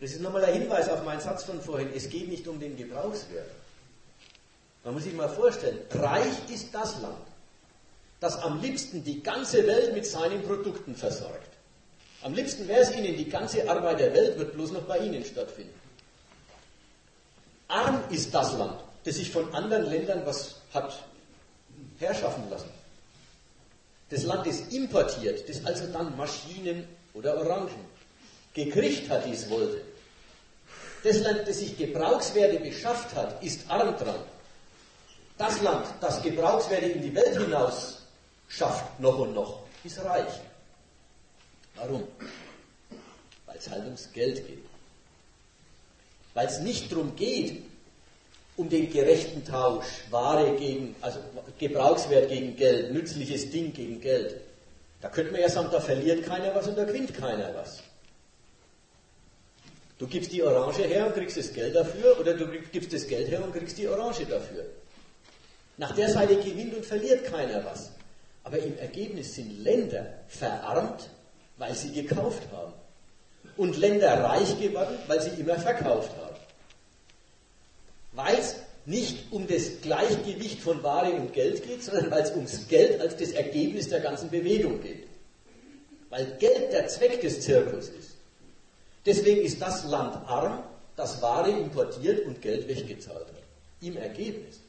Das ist nochmal ein Hinweis auf meinen Satz von vorhin. Es geht nicht um den Gebrauchswert. Man muss sich mal vorstellen, reich ist das Land, das am liebsten die ganze Welt mit seinen Produkten versorgt. Am liebsten wäre es Ihnen, die ganze Arbeit der Welt wird bloß noch bei Ihnen stattfinden. Arm ist das Land, das sich von anderen Ländern was hat herschaffen lassen. Das Land ist importiert, das also dann Maschinen oder Orangen gekriegt hat, die es wollte. Das Land, das sich Gebrauchswerte beschafft hat, ist arm dran. Das Land, das Gebrauchswerte in die Welt hinaus schafft, noch und noch, ist reich. Warum? Weil es halt ums Geld geht. Weil es nicht darum geht, um den gerechten Tausch, Ware gegen, also Gebrauchswert gegen Geld, nützliches Ding gegen Geld. Da könnte man ja sagen, da verliert keiner was und da gewinnt keiner was. Du gibst die Orange her und kriegst das Geld dafür, oder du gibst das Geld her und kriegst die Orange dafür. Nach der Seite gewinnt und verliert keiner was. Aber im Ergebnis sind Länder verarmt, weil sie gekauft haben. und Länder reich geworden, weil sie immer verkauft haben. Weil es nicht um das Gleichgewicht von Ware und Geld geht, sondern weil es ums Geld als das Ergebnis der ganzen Bewegung geht. Weil Geld der Zweck des Zirkus ist. Deswegen ist das Land arm, das Ware importiert und Geld weggezahlt hat. Im Ergebnis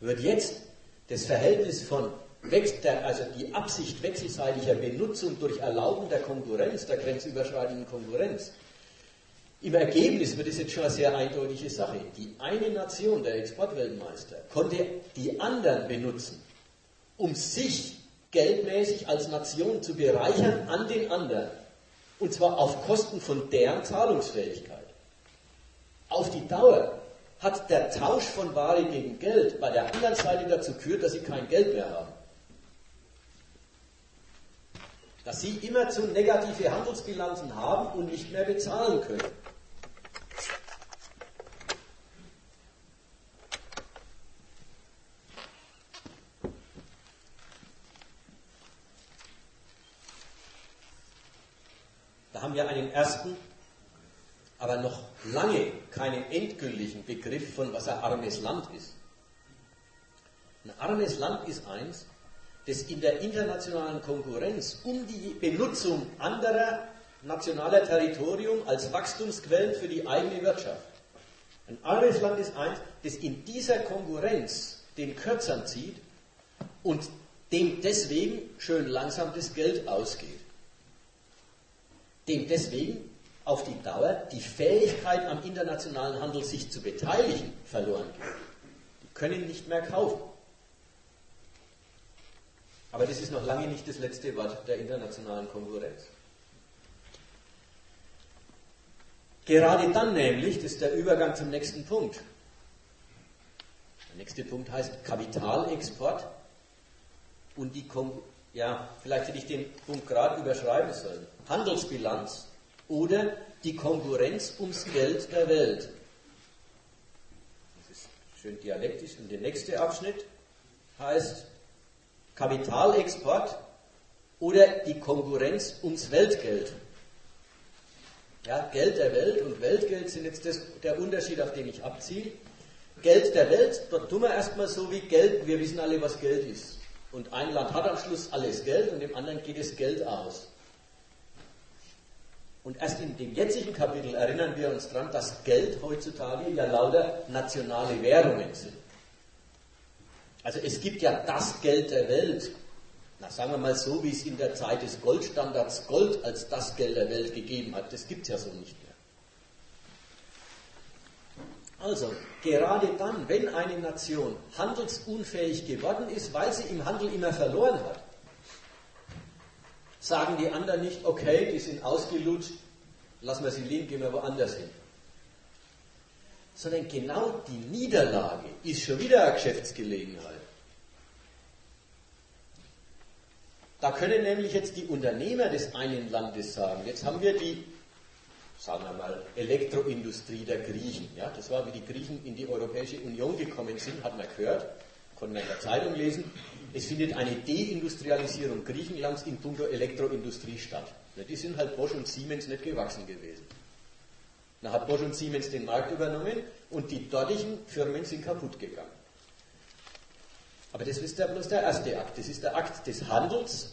wird jetzt das Verhältnis von also die Absicht wechselseitiger Benutzung durch Erlauben der Konkurrenz, der grenzüberschreitenden Konkurrenz, im Ergebnis wird es jetzt schon eine sehr eindeutige Sache. Die eine Nation, der Exportweltmeister, konnte die anderen benutzen, um sich geldmäßig als Nation zu bereichern an den anderen. Und zwar auf Kosten von deren Zahlungsfähigkeit. Auf die Dauer hat der Tausch von Ware gegen Geld bei der anderen Seite dazu geführt, dass sie kein Geld mehr haben. Dass sie immer zu negative Handelsbilanzen haben und nicht mehr bezahlen können. Wir einen ersten aber noch lange keinen endgültigen Begriff von, was ein armes Land ist. Ein armes Land ist eins, das in der internationalen Konkurrenz um die Benutzung anderer nationaler Territorium als Wachstumsquellen für die eigene Wirtschaft. Ein armes Land ist eins, das in dieser Konkurrenz den Kürzern zieht und dem deswegen schön langsam das Geld ausgeht. Dem deswegen auf die Dauer die Fähigkeit am internationalen Handel sich zu beteiligen verloren geht. Die können nicht mehr kaufen. Aber das ist noch lange nicht das letzte Wort der internationalen Konkurrenz. Gerade dann nämlich, das ist der Übergang zum nächsten Punkt. Der nächste Punkt heißt Kapitalexport und die, Kon ja, vielleicht hätte ich den Punkt gerade überschreiben sollen. Handelsbilanz oder die Konkurrenz ums Geld der Welt. Das ist schön dialektisch. Und der nächste Abschnitt heißt Kapitalexport oder die Konkurrenz ums Weltgeld. Ja, Geld der Welt und Weltgeld sind jetzt das, der Unterschied, auf den ich abziehe. Geld der Welt, dort tun wir erstmal so wie Geld, wir wissen alle, was Geld ist. Und ein Land hat am Schluss alles Geld und dem anderen geht es Geld aus. Und erst in dem jetzigen Kapitel erinnern wir uns daran, dass Geld heutzutage ja lauter nationale Währungen sind. Also es gibt ja das Geld der Welt. Na, sagen wir mal so, wie es in der Zeit des Goldstandards Gold als das Geld der Welt gegeben hat. Das gibt es ja so nicht mehr. Also, gerade dann, wenn eine Nation handelsunfähig geworden ist, weil sie im Handel immer verloren hat, sagen die anderen nicht, okay, die sind ausgelutscht, lassen wir sie liegen, gehen wir woanders hin. Sondern genau die Niederlage ist schon wieder eine Geschäftsgelegenheit. Da können nämlich jetzt die Unternehmer des einen Landes sagen, jetzt haben wir die, sagen wir mal, Elektroindustrie der Griechen. Ja, das war, wie die Griechen in die Europäische Union gekommen sind, hat man gehört, konnten wir in der Zeitung lesen. Es findet eine Deindustrialisierung Griechenlands in puncto Elektroindustrie statt. Ja, die sind halt Bosch und Siemens nicht gewachsen gewesen. Dann hat Bosch und Siemens den Markt übernommen und die dortigen Firmen sind kaputt gegangen. Aber das ist ja bloß der erste Akt. Das ist der Akt des Handels,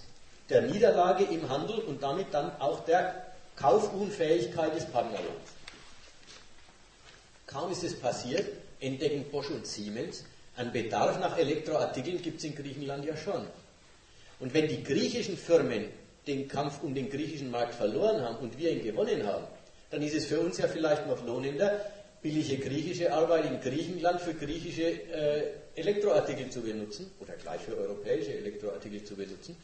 der Niederlage im Handel und damit dann auch der Kaufunfähigkeit des Partnerlands. Kaum ist es passiert, entdecken Bosch und Siemens, ein Bedarf nach Elektroartikeln gibt es in Griechenland ja schon. Und wenn die griechischen Firmen den Kampf um den griechischen Markt verloren haben und wir ihn gewonnen haben, dann ist es für uns ja vielleicht noch lohnender, billige griechische Arbeit in Griechenland für griechische äh, Elektroartikel zu benutzen oder gleich für europäische Elektroartikel zu benutzen.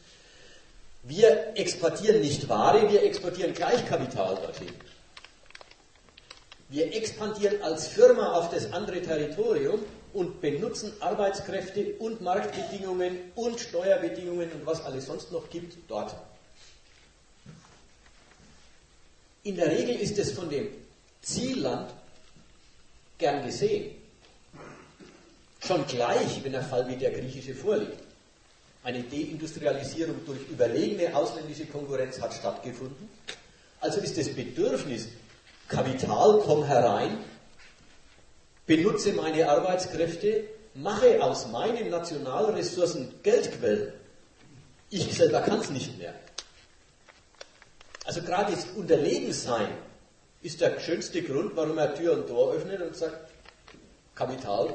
Wir exportieren nicht Ware, wir exportieren gleich Kapital dorthin. Wir expandieren als Firma auf das andere Territorium und benutzen Arbeitskräfte und Marktbedingungen und Steuerbedingungen und was alles sonst noch gibt dort. In der Regel ist es von dem Zielland gern gesehen. Schon gleich, wenn der Fall wie der griechische vorliegt. Eine Deindustrialisierung durch überlegene ausländische Konkurrenz hat stattgefunden. Also ist das Bedürfnis, Kapital, komm herein, benutze meine Arbeitskräfte, mache aus meinen Nationalressourcen Geldquellen. Ich selber kann es nicht mehr. Also gerade das Unterlegensein ist der schönste Grund, warum er Tür und Tor öffnet und sagt, Kapital,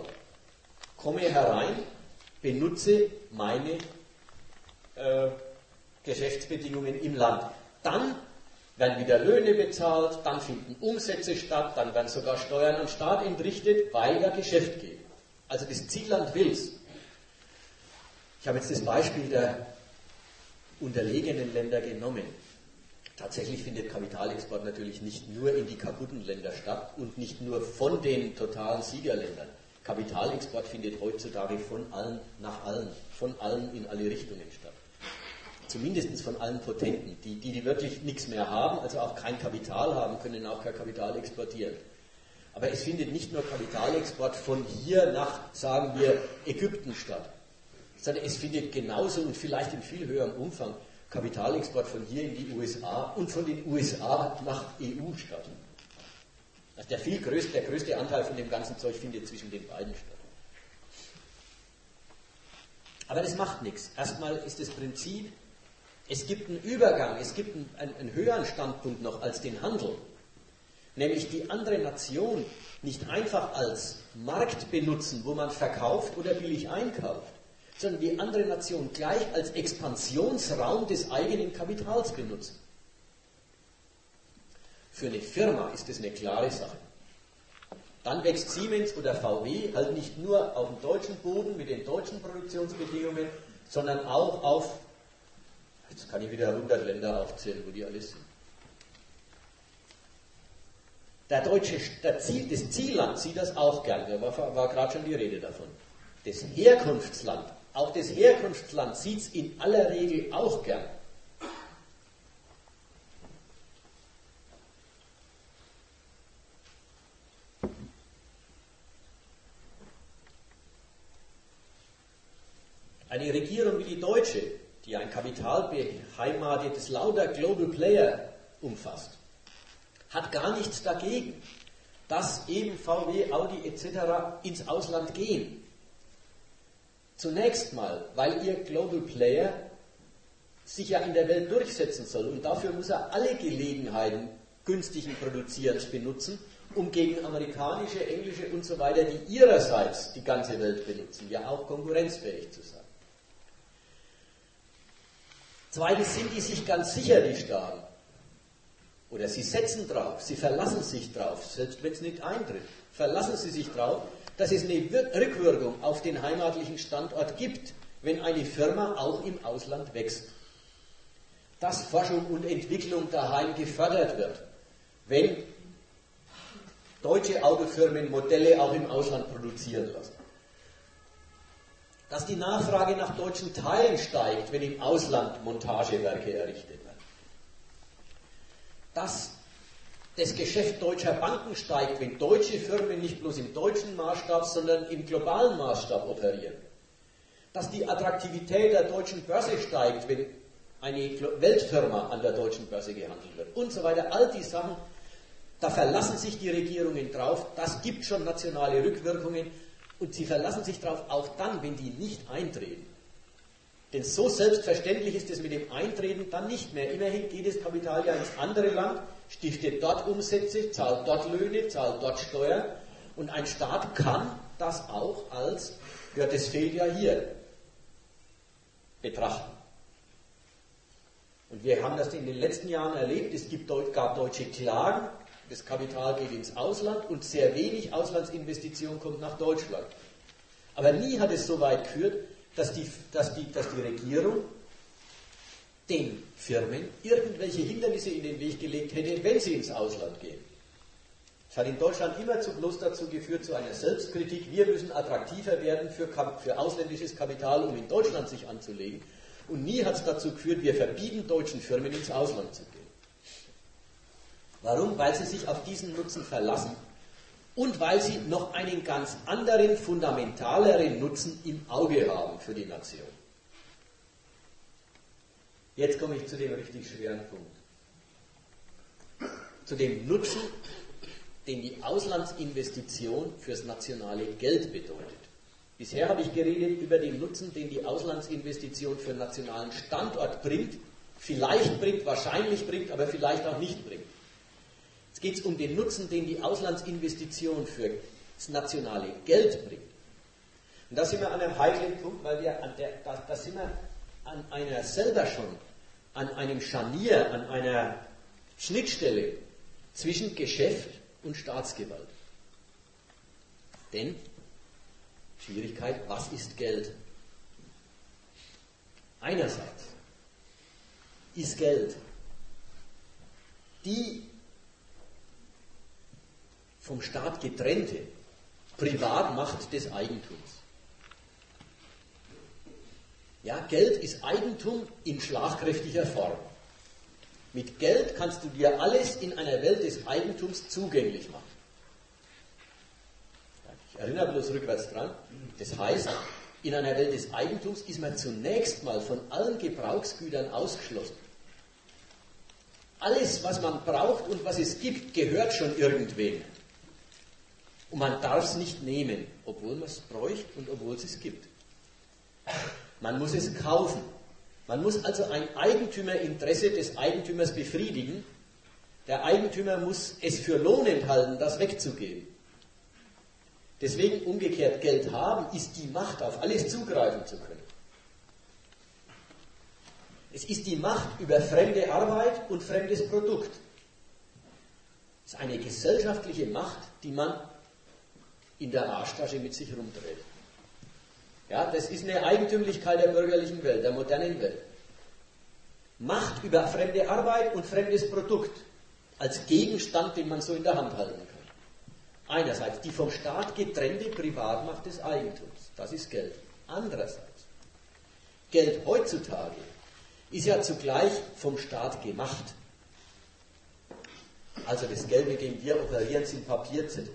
komme herein, benutze meine äh, Geschäftsbedingungen im Land. Dann werden wieder Löhne bezahlt, dann finden Umsätze statt, dann werden sogar Steuern am Staat entrichtet, weil ja Geschäft geht. Also das Zielland will's. Ich habe jetzt das Beispiel der unterlegenen Länder genommen. Tatsächlich findet Kapitalexport natürlich nicht nur in die kaputten Länder statt und nicht nur von den totalen Siegerländern. Kapitalexport findet heutzutage von allen nach allen, von allen in alle Richtungen statt. Zumindest von allen Potenten. Die, die, die wirklich nichts mehr haben, also auch kein Kapital haben, können auch kein Kapital exportieren. Aber es findet nicht nur Kapitalexport von hier nach, sagen wir, Ägypten statt, sondern es findet genauso und vielleicht in viel höherem Umfang Kapitalexport von hier in die USA und von den USA nach EU statt. Also der viel größte, der größte Anteil von dem ganzen Zeug findet zwischen den beiden statt. Aber das macht nichts. Erstmal ist das Prinzip, es gibt einen Übergang, es gibt einen, einen, höheren Standpunkt noch als den Handel. Nämlich die andere Nation nicht einfach als Markt benutzen, wo man verkauft oder billig einkauft, sondern die andere Nation gleich als Expansionsraum des eigenen Kapitals benutzen. Für eine Firma ist das eine klare Sache. Dann wächst Siemens oder VW halt nicht nur auf dem deutschen Boden mit den deutschen Produktionsbedingungen, sondern auch auf, jetzt kann ich wieder 100 Länder aufzählen, wo die alles sind. Der deutsche, der Ziel, das Zielland sieht das auch gern, da war, war gerade schon die Rede davon. Das Herkunftsland auch das Herkunftsland sieht es in aller Regel auch gern. Eine Regierung wie die deutsche, die ein kapitalbeheimatetes lauter Global Player umfasst, hat gar nichts dagegen, dass eben VW, Audi etc. ins Ausland gehen. Zunächst mal, weil Ihr Global Player sich ja in der Welt durchsetzen soll und dafür muss er alle Gelegenheiten günstigen Produzierens benutzen, um gegen amerikanische, englische und so weiter, die ihrerseits die ganze Welt benutzen, ja auch konkurrenzfähig zu sein. Zweitens sind die sich ganz sicher, die Staaten. Oder sie setzen drauf, sie verlassen sich drauf, selbst wenn es nicht eintritt, verlassen sie sich drauf, dass es eine Rückwirkung auf den heimatlichen Standort gibt, wenn eine Firma auch im Ausland wächst. Dass Forschung und Entwicklung daheim gefördert wird, wenn deutsche Autofirmen Modelle auch im Ausland produzieren lassen. Dass die Nachfrage nach deutschen Teilen steigt, wenn im Ausland Montagewerke errichtet werden. Dass das Geschäft deutscher Banken steigt, wenn deutsche Firmen nicht bloß im deutschen Maßstab, sondern im globalen Maßstab operieren. Dass die Attraktivität der deutschen Börse steigt, wenn eine Weltfirma an der deutschen Börse gehandelt wird und so weiter. All die Sachen, da verlassen sich die Regierungen drauf. Das gibt schon nationale Rückwirkungen und sie verlassen sich drauf auch dann, wenn die nicht eintreten. Denn so selbstverständlich ist es mit dem Eintreten dann nicht mehr. Immerhin geht das Kapital ja ins andere Land stiftet dort Umsätze, zahlt dort Löhne, zahlt dort Steuern und ein Staat kann das auch als, ja, das fehlt ja hier, betrachten. Und wir haben das in den letzten Jahren erlebt, es gibt, gab deutsche Klagen, das Kapital geht ins Ausland und sehr wenig Auslandsinvestition kommt nach Deutschland. Aber nie hat es so weit geführt, dass die, dass die, dass die Regierung den Firmen irgendwelche Hindernisse in den Weg gelegt hätte, wenn sie ins Ausland gehen. Es hat in Deutschland immer zu bloß dazu geführt, zu einer Selbstkritik, wir müssen attraktiver werden für, für ausländisches Kapital, um in Deutschland sich anzulegen. Und nie hat es dazu geführt, wir verbieten deutschen Firmen ins Ausland zu gehen. Warum? Weil sie sich auf diesen Nutzen verlassen und weil sie noch einen ganz anderen, fundamentaleren Nutzen im Auge haben für die Nation. Jetzt komme ich zu dem richtig schweren Punkt. zu dem Nutzen, den die Auslandsinvestition fürs nationale Geld bedeutet. Bisher habe ich geredet über den Nutzen, den die Auslandsinvestition für den nationalen Standort bringt, vielleicht bringt, wahrscheinlich bringt, aber vielleicht auch nicht bringt. Jetzt geht es um den Nutzen, den die Auslandsinvestition für das nationale Geld bringt. Und da sind wir an einem heiklen Punkt, weil wir an der, da, da sind wir an einer selber schon, an einem Scharnier, an einer Schnittstelle zwischen Geschäft und Staatsgewalt. Denn, Schwierigkeit, was ist Geld? Einerseits ist Geld die vom Staat getrennte Privatmacht des Eigentums. Ja, Geld ist Eigentum in schlagkräftiger Form. Mit Geld kannst du dir alles in einer Welt des Eigentums zugänglich machen. Ich erinnere bloß rückwärts dran. Das heißt, in einer Welt des Eigentums ist man zunächst mal von allen Gebrauchsgütern ausgeschlossen. Alles, was man braucht und was es gibt, gehört schon irgendwem. Und man darf es nicht nehmen, obwohl man es bräuchte und obwohl es es gibt. Man muss es kaufen. Man muss also ein Eigentümerinteresse des Eigentümers befriedigen. Der Eigentümer muss es für lohnend halten, das wegzugeben. Deswegen umgekehrt Geld haben ist die Macht, auf alles zugreifen zu können. Es ist die Macht über fremde Arbeit und fremdes Produkt. Es ist eine gesellschaftliche Macht, die man in der Arschtasche mit sich rumdreht. Ja, das ist eine Eigentümlichkeit der bürgerlichen Welt, der modernen Welt. Macht über fremde Arbeit und fremdes Produkt als Gegenstand, den man so in der Hand halten kann. Einerseits die vom Staat getrennte Privatmacht des Eigentums, das ist Geld. Andererseits, Geld heutzutage ist ja zugleich vom Staat gemacht. Also das Geld, mit dem wir operieren, sind Papierzettel.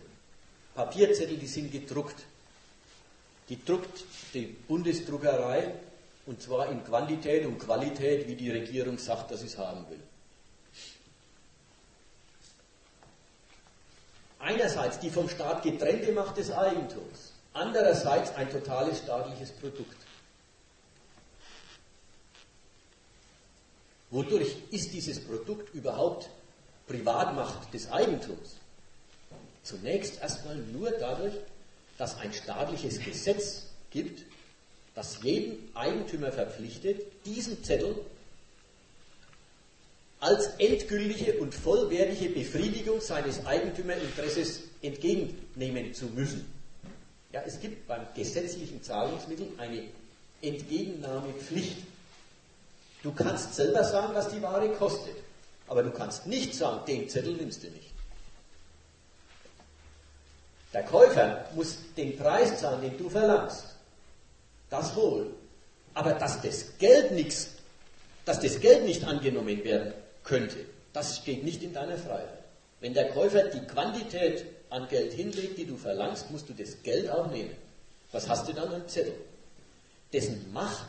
Papierzettel, die sind gedruckt. Die druckt die Bundesdruckerei und zwar in Quantität und Qualität, wie die Regierung sagt, dass sie es haben will. Einerseits die vom Staat getrennte Macht des Eigentums, andererseits ein totales staatliches Produkt. Wodurch ist dieses Produkt überhaupt Privatmacht des Eigentums? Zunächst erstmal nur dadurch, dass ein staatliches Gesetz gibt, das jeden Eigentümer verpflichtet, diesen Zettel als endgültige und vollwertige Befriedigung seines Eigentümerinteresses entgegennehmen zu müssen. Ja, es gibt beim gesetzlichen Zahlungsmittel eine Entgegennahmepflicht. Du kannst selber sagen, was die Ware kostet, aber du kannst nicht sagen, den Zettel nimmst du nicht. Der Käufer muss den Preis zahlen, den du verlangst. Das wohl. Aber dass das Geld nichts, dass das Geld nicht angenommen werden könnte, das steht nicht in deiner Freiheit. Wenn der Käufer die Quantität an Geld hinlegt, die du verlangst, musst du das Geld auch nehmen. Was hast du dann am Zettel? Dessen Macht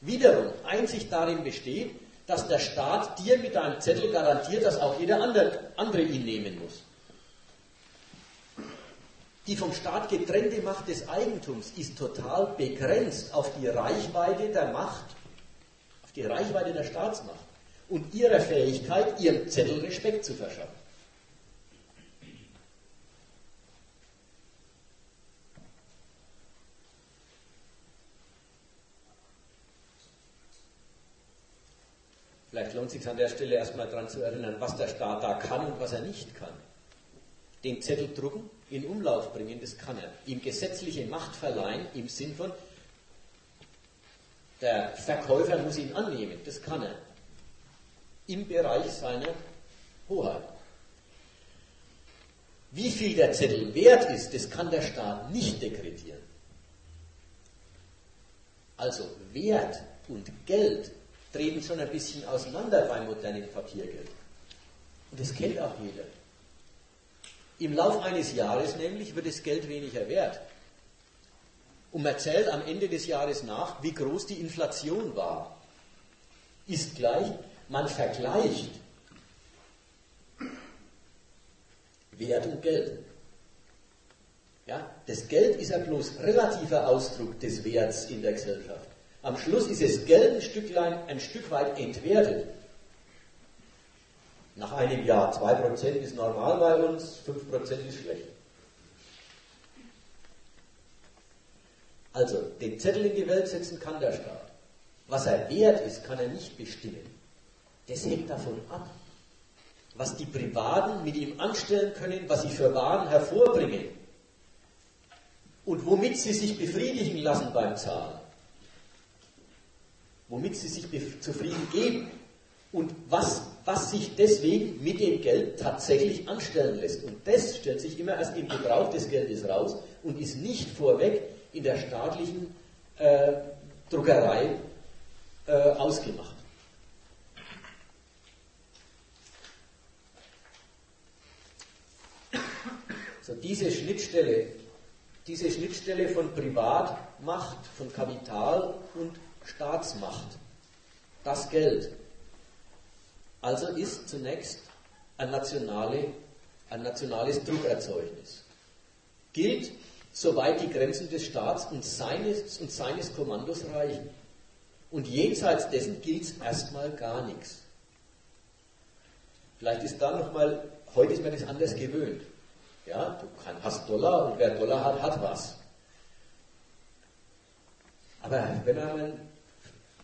wiederum einzig darin besteht, dass der Staat dir mit deinem Zettel garantiert, dass auch jeder andere ihn nehmen muss. Die vom Staat getrennte Macht des Eigentums ist total begrenzt auf die Reichweite der Macht, auf die Reichweite der Staatsmacht und ihrer Fähigkeit, ihrem Zettel Respekt zu verschaffen. Vielleicht lohnt es sich an der Stelle erstmal daran zu erinnern, was der Staat da kann und was er nicht kann. Den Zettel drucken, in Umlauf bringen, das kann er. Ihm gesetzliche Macht verleihen im Sinn von, der Verkäufer muss ihn annehmen, das kann er. Im Bereich seiner Hoheit. Wie viel der Zettel wert ist, das kann der Staat nicht dekretieren. Also Wert und Geld treten schon ein bisschen auseinander beim modernen Papiergeld. Und das kennt auch jeder. Im Lauf eines Jahres nämlich wird das Geld weniger wert. Und man zählt am Ende des Jahres nach, wie groß die Inflation war. Ist gleich, man vergleicht Wert und Geld. Ja, das Geld ist ja bloß relativer Ausdruck des Werts in der Gesellschaft. Am Schluss ist das Geld ein, Stücklein, ein Stück weit entwertet. Nach einem Jahr 2% ist normal bei uns, 5% ist schlecht. Also, den Zettel in die Welt setzen kann der Staat. Was er wert ist, kann er nicht bestimmen. Das hängt davon ab, was die Privaten mit ihm anstellen können, was sie für Waren hervorbringen und womit sie sich befriedigen lassen beim Zahlen. Womit sie sich zufrieden geben und was, was sich deswegen mit dem Geld tatsächlich anstellen lässt. Und das stellt sich immer erst im Gebrauch des Geldes raus und ist nicht vorweg in der staatlichen äh, Druckerei äh, ausgemacht. So diese Schnittstelle, diese Schnittstelle von Privatmacht, von Kapital und Staatsmacht, das Geld, also ist zunächst ein, nationale, ein nationales Druckerzeugnis. Gilt, soweit die Grenzen des Staats und seines, und seines Kommandos reichen. Und jenseits dessen gilt es erstmal gar nichts. Vielleicht ist da nochmal, heute ist man das anders gewöhnt. Ja, du hast Dollar und wer Dollar hat, hat was. Aber wenn man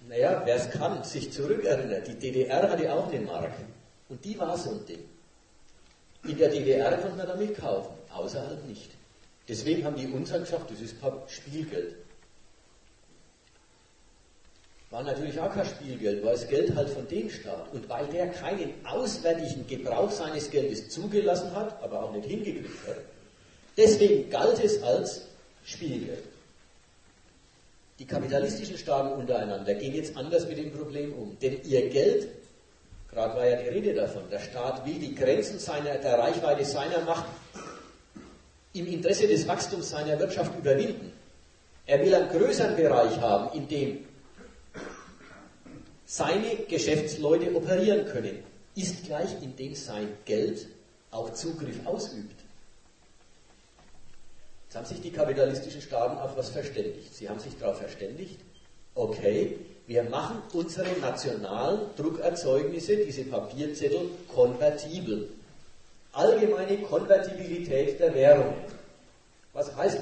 naja, wer es kann, sich zurückerinnert, die DDR hatte auch eine Marke. Und die war so ein Ding. In der DDR konnte man damit kaufen, außerhalb nicht. Deswegen haben die uns gesagt, das ist Spielgeld. War natürlich auch kein Spielgeld, war das Geld halt von dem Staat. Und weil der keinen auswärtigen Gebrauch seines Geldes zugelassen hat, aber auch nicht hingekriegt hat, deswegen galt es als Spielgeld. Die kapitalistischen Staaten untereinander gehen jetzt anders mit dem Problem um. Denn ihr Geld, gerade war ja die Rede davon, der Staat will die Grenzen seiner, der Reichweite seiner Macht im Interesse des Wachstums seiner Wirtschaft überwinden. Er will einen größeren Bereich haben, in dem seine Geschäftsleute operieren können, ist gleich in dem sein Geld auch Zugriff ausübt. Jetzt haben sich die kapitalistischen Staaten auf was verständigt. Sie haben sich darauf verständigt, okay, wir machen unsere nationalen Druckerzeugnisse, diese Papierzettel, konvertibel. Allgemeine Konvertibilität der Währung. Was heißt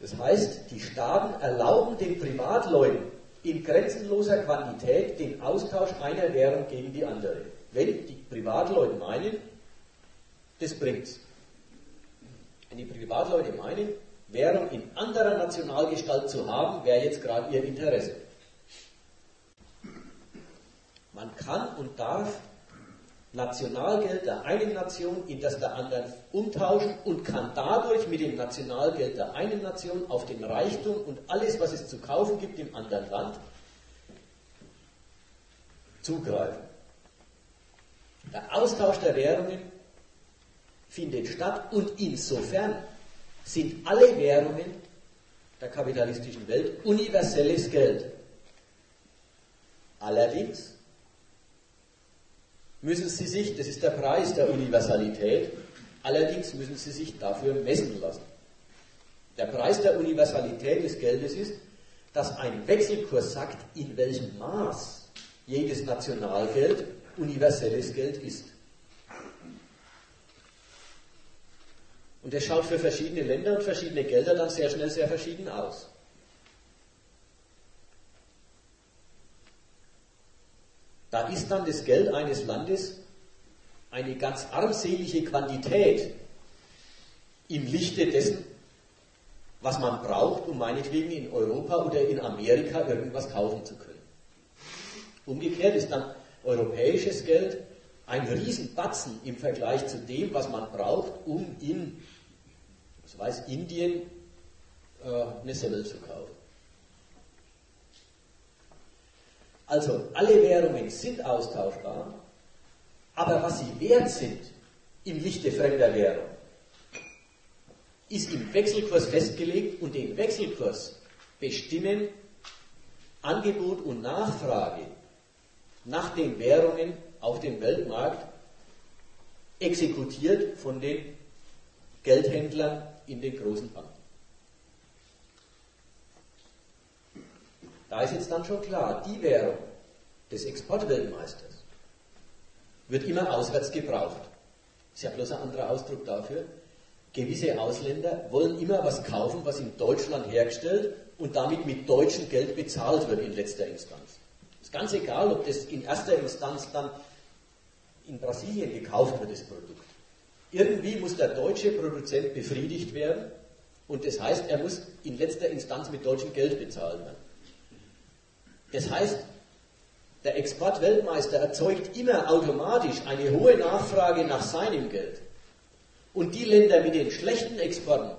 das? Das heißt, die Staaten erlauben den Privatleuten in grenzenloser Quantität den Austausch einer Währung gegen die andere. Wenn die Privatleute meinen, das bringt's. Wenn die Privatleute meinen, Währung in anderer Nationalgestalt zu haben, wäre jetzt gerade ihr Interesse. Man kann und darf Nationalgeld der einen Nation in das der anderen umtauschen und kann dadurch mit dem Nationalgeld der einen Nation auf den Reichtum und alles, was es zu kaufen gibt im anderen Land, zugreifen. Der Austausch der Währungen findet statt und insofern sind alle Währungen der kapitalistischen Welt universelles Geld. Allerdings müssen sie sich, das ist der Preis der Universalität, allerdings müssen sie sich dafür messen lassen. Der Preis der Universalität des Geldes ist, dass ein Wechselkurs sagt, in welchem Maß jedes Nationalgeld universelles Geld ist. Und der schaut für verschiedene Länder und verschiedene Gelder dann sehr schnell sehr verschieden aus. Da ist dann das Geld eines Landes eine ganz armselige Quantität im Lichte dessen, was man braucht, um meinetwegen in Europa oder in Amerika irgendwas kaufen zu können. Umgekehrt ist dann europäisches Geld ein Riesenbatzen im Vergleich zu dem, was man braucht, um in was weiß Indien, äh, eine Semmel zu kaufen. Also alle Währungen sind austauschbar, aber was sie wert sind im Lichte fremder Währung, ist im Wechselkurs festgelegt und den Wechselkurs bestimmen Angebot und Nachfrage nach den Währungen auf dem Weltmarkt exekutiert von den Geldhändlern in den großen Banken. Da ist jetzt dann schon klar, die Währung des Exportweltmeisters wird immer auswärts gebraucht. Ist ja bloß ein anderer Ausdruck dafür. Gewisse Ausländer wollen immer was kaufen, was in Deutschland hergestellt und damit mit deutschem Geld bezahlt wird in letzter Instanz. Ist ganz egal, ob das in erster Instanz dann in Brasilien gekauft wird, das Produkt. Irgendwie muss der deutsche Produzent befriedigt werden und das heißt, er muss in letzter Instanz mit deutschem Geld bezahlt werden. Das heißt, der Exportweltmeister erzeugt immer automatisch eine hohe Nachfrage nach seinem Geld. Und die Länder mit den schlechten Exporten,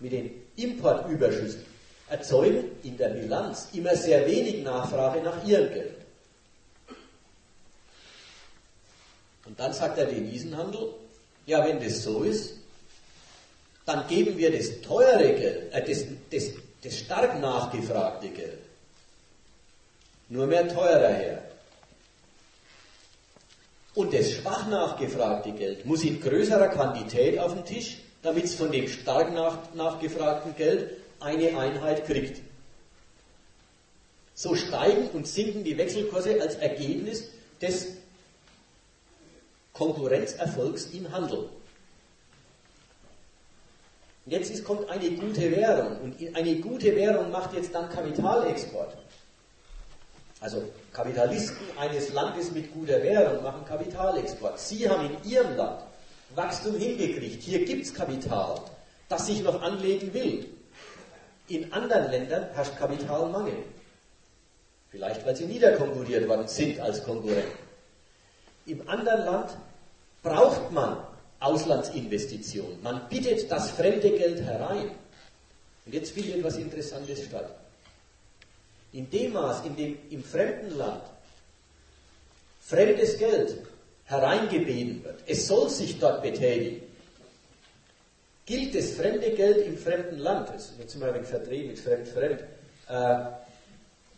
mit den Importüberschüssen, erzeugen in der Bilanz immer sehr wenig Nachfrage nach ihrem Geld. Und dann sagt der Devisenhandel, ja, wenn das so ist, dann geben wir das teure Geld, äh, das, das, das stark nachgefragte Geld, nur mehr teurer her. Und das schwach nachgefragte Geld muss in größerer Quantität auf den Tisch, damit es von dem stark nach, nachgefragten Geld eine Einheit kriegt. So steigen und sinken die Wechselkurse als Ergebnis des Konkurrenzerfolgs im Handel. Jetzt ist, kommt eine gute Währung und eine gute Währung macht jetzt dann Kapitalexport. Also Kapitalisten eines Landes mit guter Währung machen Kapitalexport. Sie haben in ihrem Land Wachstum hingekriegt. Hier gibt es Kapital, das sich noch anlegen will. In anderen Ländern herrscht Kapitalmangel. Vielleicht, weil sie niederkonkurriert worden sind als Konkurrenten. Im anderen Land braucht man Auslandsinvestitionen. Man bittet das fremde Geld herein. Und jetzt findet etwas Interessantes statt. In dem Maß, in dem im fremden Land fremdes Geld hereingebeten wird, es soll sich dort betätigen, gilt das fremde Geld im fremden Land, das ist jetzt mal ein wenig verdreht mit fremd, fremd, äh,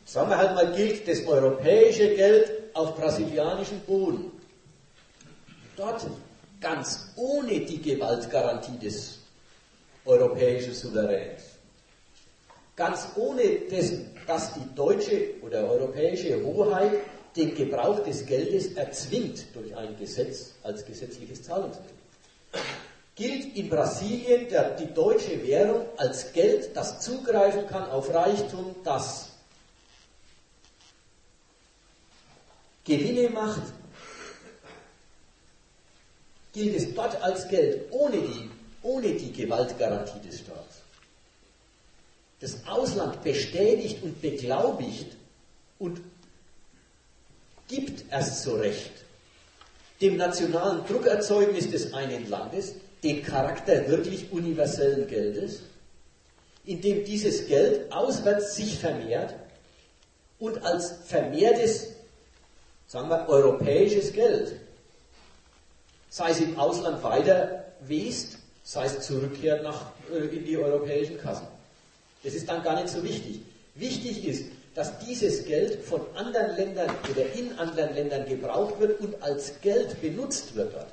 sagen wir halt mal, gilt das europäische Geld auf brasilianischem Boden. Dort ganz ohne die Gewaltgarantie des europäischen Souveräns. Ganz ohne dessen, dass die deutsche oder europäische Hoheit den Gebrauch des Geldes erzwingt durch ein Gesetz als gesetzliches Zahlungsmittel. Gilt in Brasilien der, die deutsche Währung als Geld, das zugreifen kann auf Reichtum, das Gewinne macht, gilt es dort als Geld ohne die, ohne die Gewaltgarantie des Staates. Das Ausland bestätigt und beglaubigt und gibt erst so recht dem nationalen Druckerzeugnis des einen Landes den Charakter wirklich universellen Geldes, indem dieses Geld auswärts sich vermehrt und als vermehrtes, sagen wir, europäisches Geld sei es im Ausland weiter west, sei es zurückkehrt nach, äh, in die europäischen Kassen. Das ist dann gar nicht so wichtig. Wichtig ist, dass dieses Geld von anderen Ländern oder in anderen Ländern gebraucht wird und als Geld benutzt wird dort.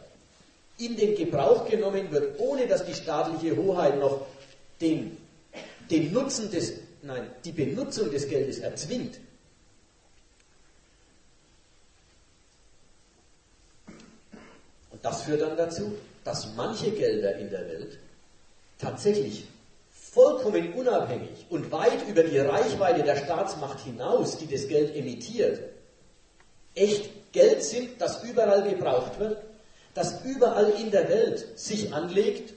In den Gebrauch genommen wird, ohne dass die staatliche Hoheit noch den, den Nutzen des, nein, die Benutzung des Geldes erzwingt. Das führt dann dazu, dass manche Gelder in der Welt tatsächlich vollkommen unabhängig und weit über die Reichweite der Staatsmacht hinaus, die das Geld emittiert, echt Geld sind, das überall gebraucht wird, das überall in der Welt sich anlegt,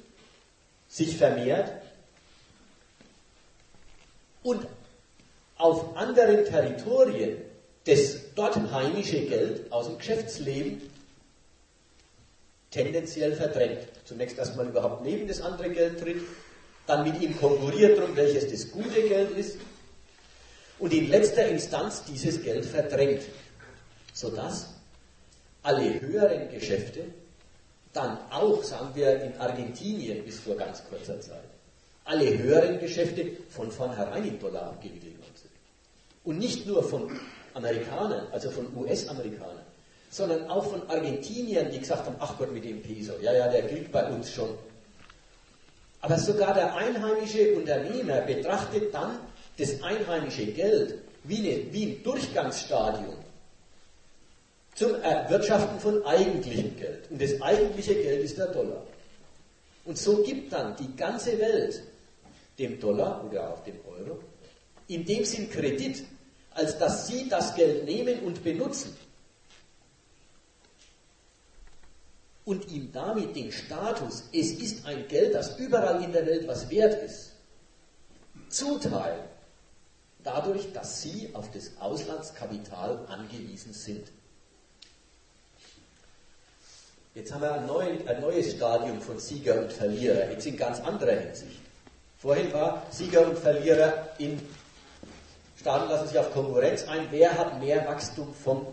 sich vermehrt und auf anderen Territorien das dort heimische Geld aus dem Geschäftsleben tendenziell verdrängt. Zunächst erstmal überhaupt neben das andere Geld tritt, dann mit ihm konkurriert darum, welches das gute Geld ist und in letzter Instanz dieses Geld verdrängt, sodass alle höheren Geschäfte dann auch, sagen wir, in Argentinien bis vor ganz kurzer Zeit, alle höheren Geschäfte von vornherein in Dollar abgewickelt worden sind. Und nicht nur von Amerikanern, also von US-Amerikanern, sondern auch von Argentiniern, die gesagt haben, ach Gott, mit dem Peso, ja, ja, der gilt bei uns schon. Aber sogar der einheimische Unternehmer betrachtet dann das einheimische Geld wie, eine, wie ein Durchgangsstadium zum Erwirtschaften von eigentlichem Geld. Und das eigentliche Geld ist der Dollar. Und so gibt dann die ganze Welt dem Dollar oder auch dem Euro in dem Sinn Kredit, als dass sie das Geld nehmen und benutzen und ihm damit den Status, es ist ein Geld, das überall in der Welt was wert ist, zuteilen, dadurch, dass sie auf das Auslandskapital angewiesen sind. Jetzt haben wir ein, neu, ein neues Stadium von Sieger und Verlierer, jetzt in ganz anderer Hinsicht. Vorhin war Sieger und Verlierer in Staaten lassen sich auf Konkurrenz ein. Wer hat mehr Wachstum vom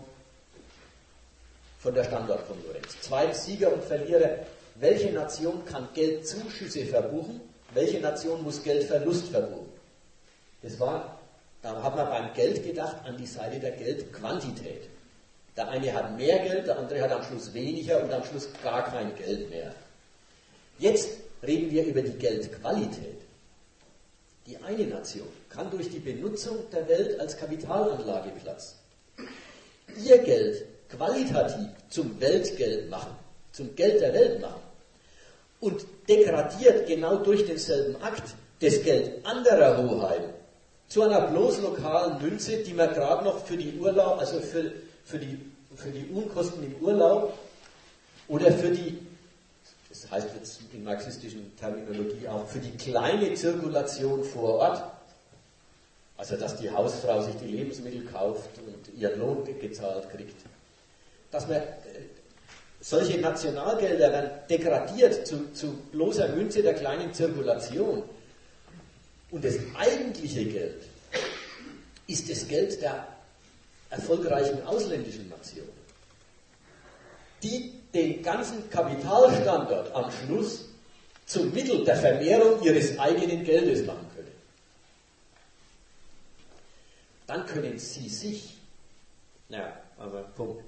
von der Standortkonkurrenz. Zweitens Sieger und Verlierer. Welche Nation kann Geldzuschüsse verbuchen? Welche Nation muss Geldverlust verbuchen? Das war, da hat man beim Geld gedacht an die Seite der Geldquantität. Der eine hat mehr Geld, der andere hat am Schluss weniger und am Schluss gar kein Geld mehr. Jetzt reden wir über die Geldqualität. Die eine Nation kann durch die Benutzung der Welt als Kapitalanlageplatz ihr Geld qualitativ zum Weltgeld machen, zum Geld der Welt machen. Und degradiert genau durch denselben Akt das Geld anderer Hoheiten zu einer bloß lokalen Münze, die man gerade noch für die Urlaub, also für, für, die, für die Unkosten im Urlaub oder für die, das heißt jetzt in marxistischen Terminologie auch, für die kleine Zirkulation vor Ort, also dass die Hausfrau sich die Lebensmittel kauft und ihren Lohn gezahlt kriegt, dass man äh, solche Nationalgelder werden degradiert zu, zu bloßer Münze der kleinen Zirkulation. Und das eigentliche Geld ist das Geld der erfolgreichen ausländischen Nationen, die den ganzen Kapitalstandort am Schluss zum Mittel der Vermehrung ihres eigenen Geldes machen können. Dann können sie sich, naja, aber Punkt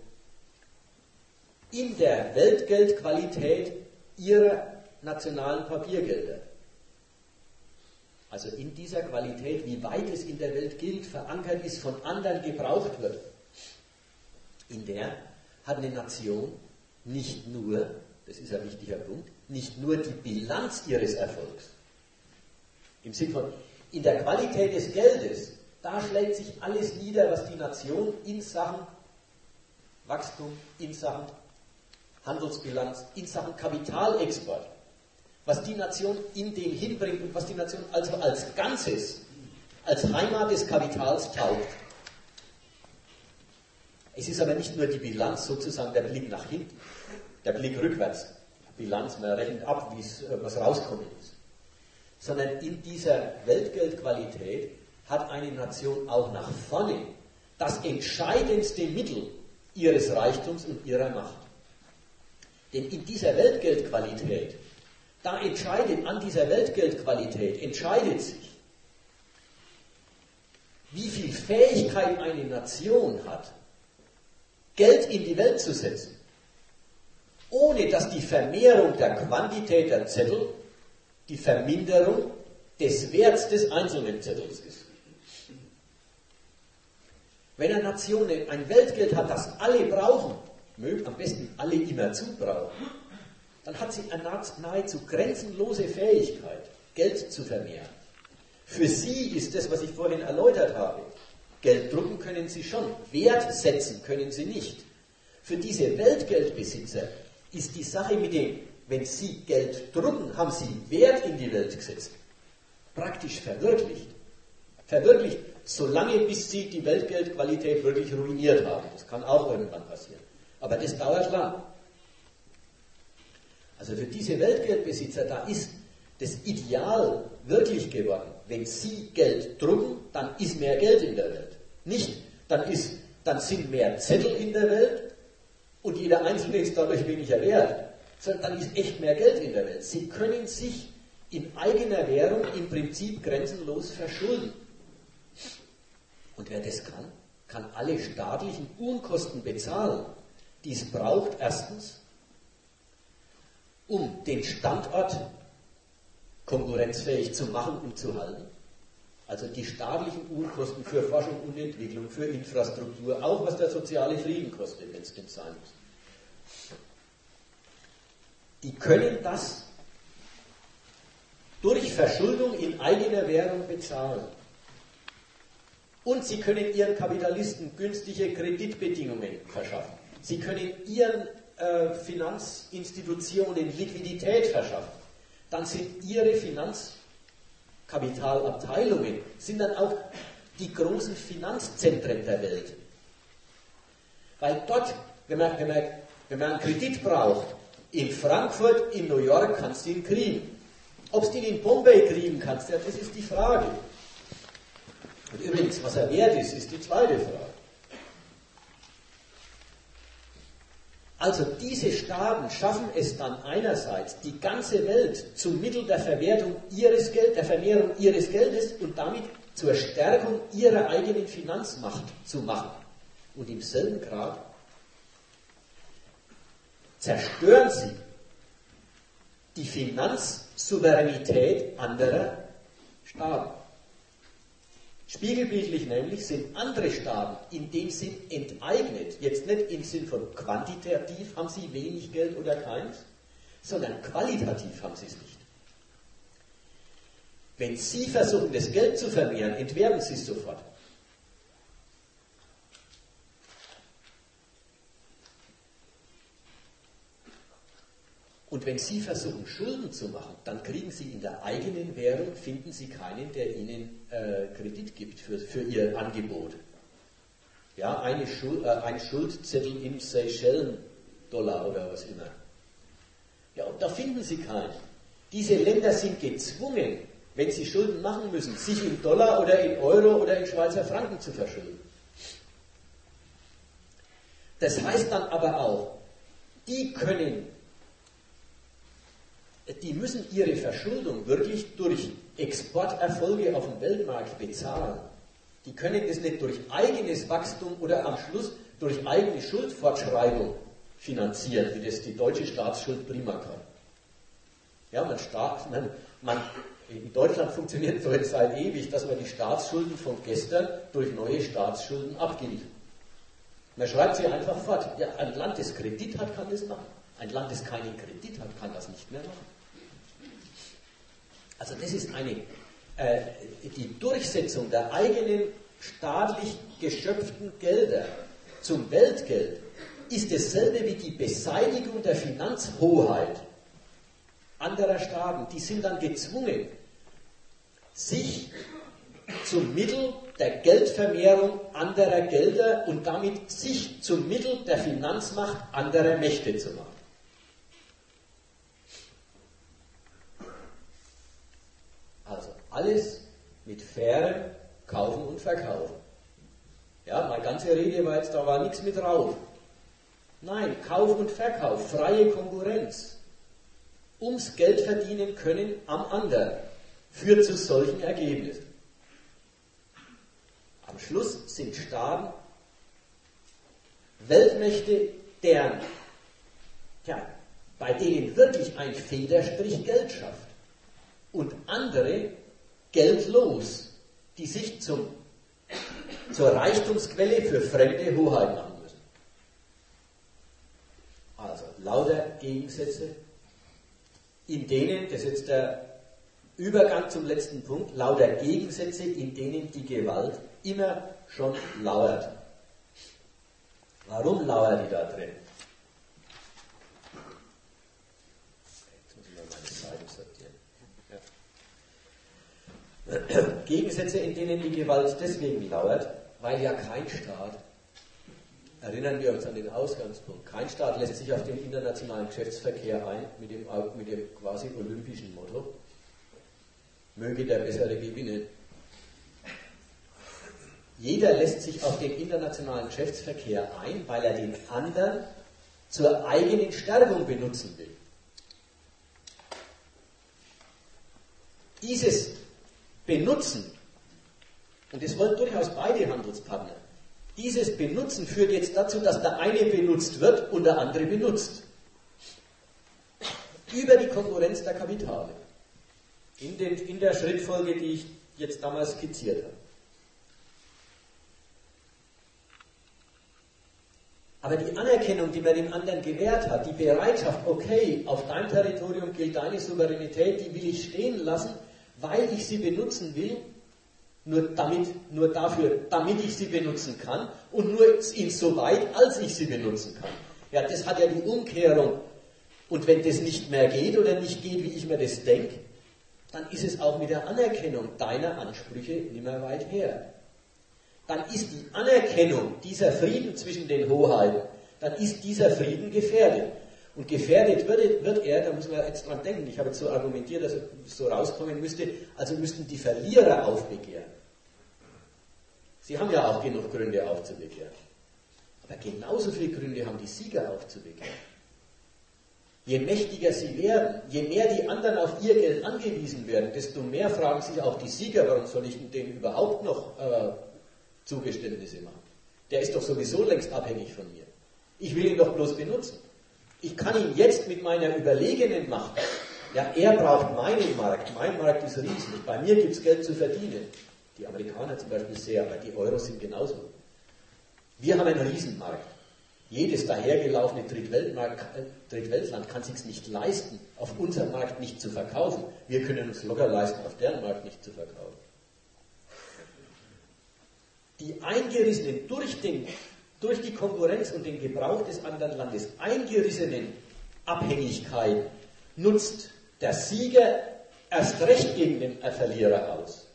in der Weltgeldqualität ihrer nationalen Papiergelder. Also in dieser Qualität, wie weit es in der Welt gilt, verankert ist, von anderen gebraucht wird. In der hat eine Nation nicht nur, das ist ein wichtiger Punkt, nicht nur die Bilanz ihres Erfolgs. Im Sinne von, in der Qualität des Geldes, da schlägt sich alles nieder, was die Nation in Sachen Wachstum, in Sachen Handelsbilanz in Sachen Kapitalexport, was die Nation in dem hinbringt und was die Nation also als Ganzes, als Heimat des Kapitals taugt. Es ist aber nicht nur die Bilanz, sozusagen der Blick nach hinten, der Blick rückwärts, Bilanz, man rechnet ab, äh, was rauskommen ist, sondern in dieser Weltgeldqualität hat eine Nation auch nach vorne das entscheidendste Mittel ihres Reichtums und ihrer Macht. Denn in dieser Weltgeldqualität, da entscheidet, an dieser Weltgeldqualität entscheidet sich, wie viel Fähigkeit eine Nation hat, Geld in die Welt zu setzen, ohne dass die Vermehrung der Quantität der Zettel die Verminderung des Werts des einzelnen Zettels ist. Wenn eine Nation ein Weltgeld hat, das alle brauchen, mögt am besten alle immer zubrauchen, dann hat sie eine nahezu grenzenlose Fähigkeit, Geld zu vermehren. Für sie ist das, was ich vorhin erläutert habe. Geld drucken können sie schon, Wert setzen können sie nicht. Für diese Weltgeldbesitzer ist die Sache mit dem, wenn sie Geld drucken, haben sie Wert in die Welt gesetzt. Praktisch verwirklicht. Verwirklicht, solange bis sie die Weltgeldqualität wirklich ruiniert haben. Das kann auch irgendwann passieren. Aber das dauert lang. Also für diese Weltgeldbesitzer, da ist das Ideal wirklich geworden. Wenn sie Geld drucken, dann ist mehr Geld in der Welt. Nicht, dann, ist, dann sind mehr Zettel in der Welt und jeder Einzelne ist dadurch weniger wert, sondern dann ist echt mehr Geld in der Welt. Sie können sich in eigener Währung im Prinzip grenzenlos verschulden. Und wer das kann, kann alle staatlichen Unkosten bezahlen die es braucht, erstens, um den Standort konkurrenzfähig zu machen und zu halten. Also die staatlichen Unkosten für Forschung und Entwicklung, für Infrastruktur, auch was der soziale Frieden kostet, wenn es denn sein muss. Die können das durch Verschuldung in eigener Währung bezahlen. Und sie können ihren Kapitalisten günstige Kreditbedingungen verschaffen. Sie können ihren äh, Finanzinstitutionen Liquidität verschaffen. Dann sind ihre Finanzkapitalabteilungen, sind dann auch die großen Finanzzentren der Welt. Weil dort, wenn man, wenn man, wenn man einen Kredit braucht, in Frankfurt, in New York kannst du ihn kriegen. Ob du ihn in Bombay kriegen kannst, das ist die Frage. Und übrigens, was er wert ist, ist die zweite Frage. Also diese Staaten schaffen es dann einerseits, die ganze Welt zum Mittel der Verwertung ihres Geldes, der Vermehrung ihres Geldes und damit zur Stärkung ihrer eigenen Finanzmacht zu machen. Und im selben Grad zerstören sie die Finanzsouveränität anderer Staaten. Spiegelbildlich nämlich sind andere Staaten in dem Sinn enteignet, jetzt nicht im Sinn von quantitativ haben sie wenig Geld oder keins, sondern qualitativ haben sie es nicht. Wenn Sie versuchen, das Geld zu vermehren, entwerben Sie es sofort. Und wenn Sie versuchen, Schulden zu machen, dann kriegen Sie in der eigenen Währung, finden Sie keinen, der Ihnen äh, Kredit gibt für, für Ihr Angebot. Ja, eine Schuld, äh, ein Schuldzettel im Seychellen-Dollar oder was immer. Ja, und da finden Sie keinen. Diese Länder sind gezwungen, wenn sie Schulden machen müssen, sich in Dollar oder in Euro oder in Schweizer Franken zu verschulden. Das heißt dann aber auch, die können die müssen ihre Verschuldung wirklich durch Exporterfolge auf dem Weltmarkt bezahlen. Die können das nicht durch eigenes Wachstum oder am Schluss durch eigene Schuldfortschreibung finanzieren, wie das die deutsche Staatsschuld prima kann. Ja, man, Staat, man, man in Deutschland funktioniert so jetzt seit ewig, dass man die Staatsschulden von gestern durch neue Staatsschulden abgibt. Man schreibt sie einfach fort. Ja, ein Land, das Kredit hat, kann das machen. Ein Land, das keinen Kredit hat, kann das nicht mehr machen. Also das ist eine, äh, die Durchsetzung der eigenen staatlich geschöpften Gelder zum Weltgeld ist dasselbe wie die Beseitigung der Finanzhoheit anderer Staaten. Die sind dann gezwungen, sich zum Mittel der Geldvermehrung anderer Gelder und damit sich zum Mittel der Finanzmacht anderer Mächte zu machen. Alles mit fairem Kaufen und Verkaufen. Ja, meine ganze Rede war jetzt, da war nichts mit drauf. Nein, Kauf und Verkauf, freie Konkurrenz. Ums Geld verdienen können am anderen führt zu solchen Ergebnissen. Am Schluss sind Staaten Weltmächte, deren, ja, bei denen wirklich ein Federstrich Geld schafft. Und andere, geldlos, die sich zum, zur Reichtumsquelle für fremde Hoheit machen müssen. Also lauter Gegensätze, in denen, das ist jetzt der Übergang zum letzten Punkt, lauter Gegensätze, in denen die Gewalt immer schon lauert. Warum lauert die da drin? Gegensätze, in denen die Gewalt deswegen lauert, weil ja kein Staat, erinnern wir uns an den Ausgangspunkt, kein Staat lässt sich auf den internationalen Geschäftsverkehr ein mit dem, mit dem quasi olympischen Motto, möge der Bessere gewinnen. Jeder lässt sich auf den internationalen Geschäftsverkehr ein, weil er den anderen zur eigenen Stärkung benutzen will. Dieses benutzen, und das wollen durchaus beide Handelspartner, Dieses Benutzen führt jetzt dazu, dass der eine benutzt wird und der andere benutzt. Über die Konkurrenz der Kapitale. In, den, in der Schrittfolge, die ich jetzt damals skizziert habe. Aber die Anerkennung, die man dem anderen gewährt hat, die Bereitschaft, okay, auf deinem Territorium gilt deine Souveränität, die will ich stehen lassen, weil ich sie benutzen will, nur, damit, nur dafür, damit ich sie benutzen kann und nur insoweit, als ich sie benutzen kann. Ja, das hat ja die Umkehrung. Und wenn das nicht mehr geht oder nicht geht, wie ich mir das denke, dann ist es auch mit der Anerkennung deiner Ansprüche nicht mehr weit her dann ist die Anerkennung dieser Frieden zwischen den Hoheiten, dann ist dieser Frieden gefährdet. Und gefährdet wird, wird er, da muss man jetzt dran denken, ich habe jetzt so argumentiert, dass es so rauskommen müsste, also müssten die Verlierer aufbegehren. Sie haben ja auch genug Gründe aufzubegehren. Aber genauso viele Gründe haben die Sieger aufzubegehren. Je mächtiger sie werden, je mehr die anderen auf ihr Geld angewiesen werden, desto mehr fragen sich auch die Sieger, warum soll ich denn überhaupt noch äh, Zugeständnisse machen. Der ist doch sowieso längst abhängig von mir. Ich will ihn doch bloß benutzen. Ich kann ihn jetzt mit meiner überlegenen Macht, ja, er braucht meinen Markt, mein Markt ist riesig, bei mir gibt es Geld zu verdienen. Die Amerikaner zum Beispiel sehr, aber die Euros sind genauso. Wir haben einen Riesenmarkt. Jedes dahergelaufene äh, Drittweltland kann sich nicht leisten, auf unserem Markt nicht zu verkaufen. Wir können uns locker leisten, auf deren Markt nicht zu verkaufen die eingerissenen, durch, den, durch die Konkurrenz und den Gebrauch des anderen Landes eingerissenen Abhängigkeit nutzt der Sieger erst recht gegen den Verlierer aus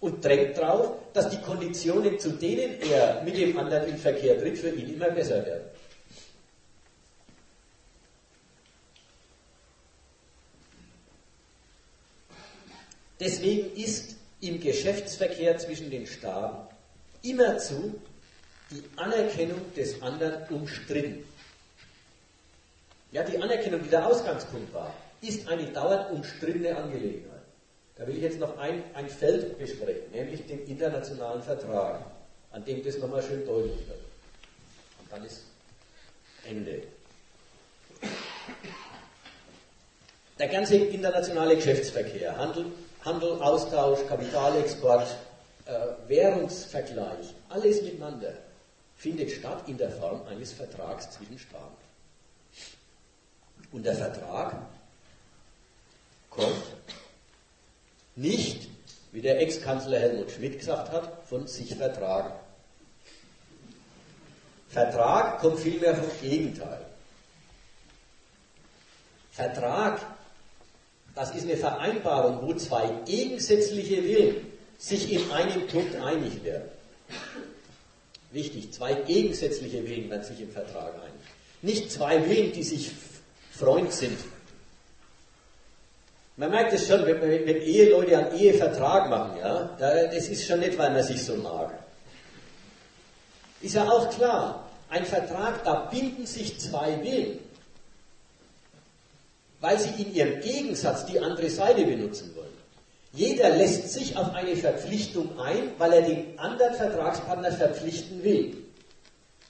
und drängt darauf, dass die Konditionen, zu denen er mit dem anderen in Verkehr tritt, für ihn immer besser werden. Deswegen ist im Geschäftsverkehr zwischen den Staaten immerzu die Anerkennung des anderen umstritten. Ja, die Anerkennung, die der Ausgangspunkt war, ist eine dauernd umstrittene Angelegenheit. Da will ich jetzt noch ein, ein Feld besprechen, nämlich den internationalen Vertrag, an dem das nochmal schön deutlich wird. Und dann ist Ende. Der ganze internationale Geschäftsverkehr, Handel, Handel Austausch, Kapitalexport, äh, Währungsvergleich, alles miteinander findet statt in der Form eines Vertrags zwischen Staaten. Und der Vertrag kommt nicht, wie der Ex-Kanzler Helmut Schmidt gesagt hat, von sich vertragen. Vertrag kommt vielmehr vom Gegenteil. Vertrag, das ist eine Vereinbarung, wo zwei gegensätzliche Willen sich in einem Punkt einig werden. Wichtig, zwei gegensätzliche Willen werden sich im Vertrag einig. Nicht zwei Willen, die sich Freund sind. Man merkt es schon, wenn, wenn Eheleute einen Ehevertrag machen, ja, das ist schon nicht, weil man sich so mag. Ist ja auch klar, ein Vertrag, da binden sich zwei Willen, weil sie in ihrem Gegensatz die andere Seite benutzen. Jeder lässt sich auf eine Verpflichtung ein, weil er den anderen Vertragspartner verpflichten will.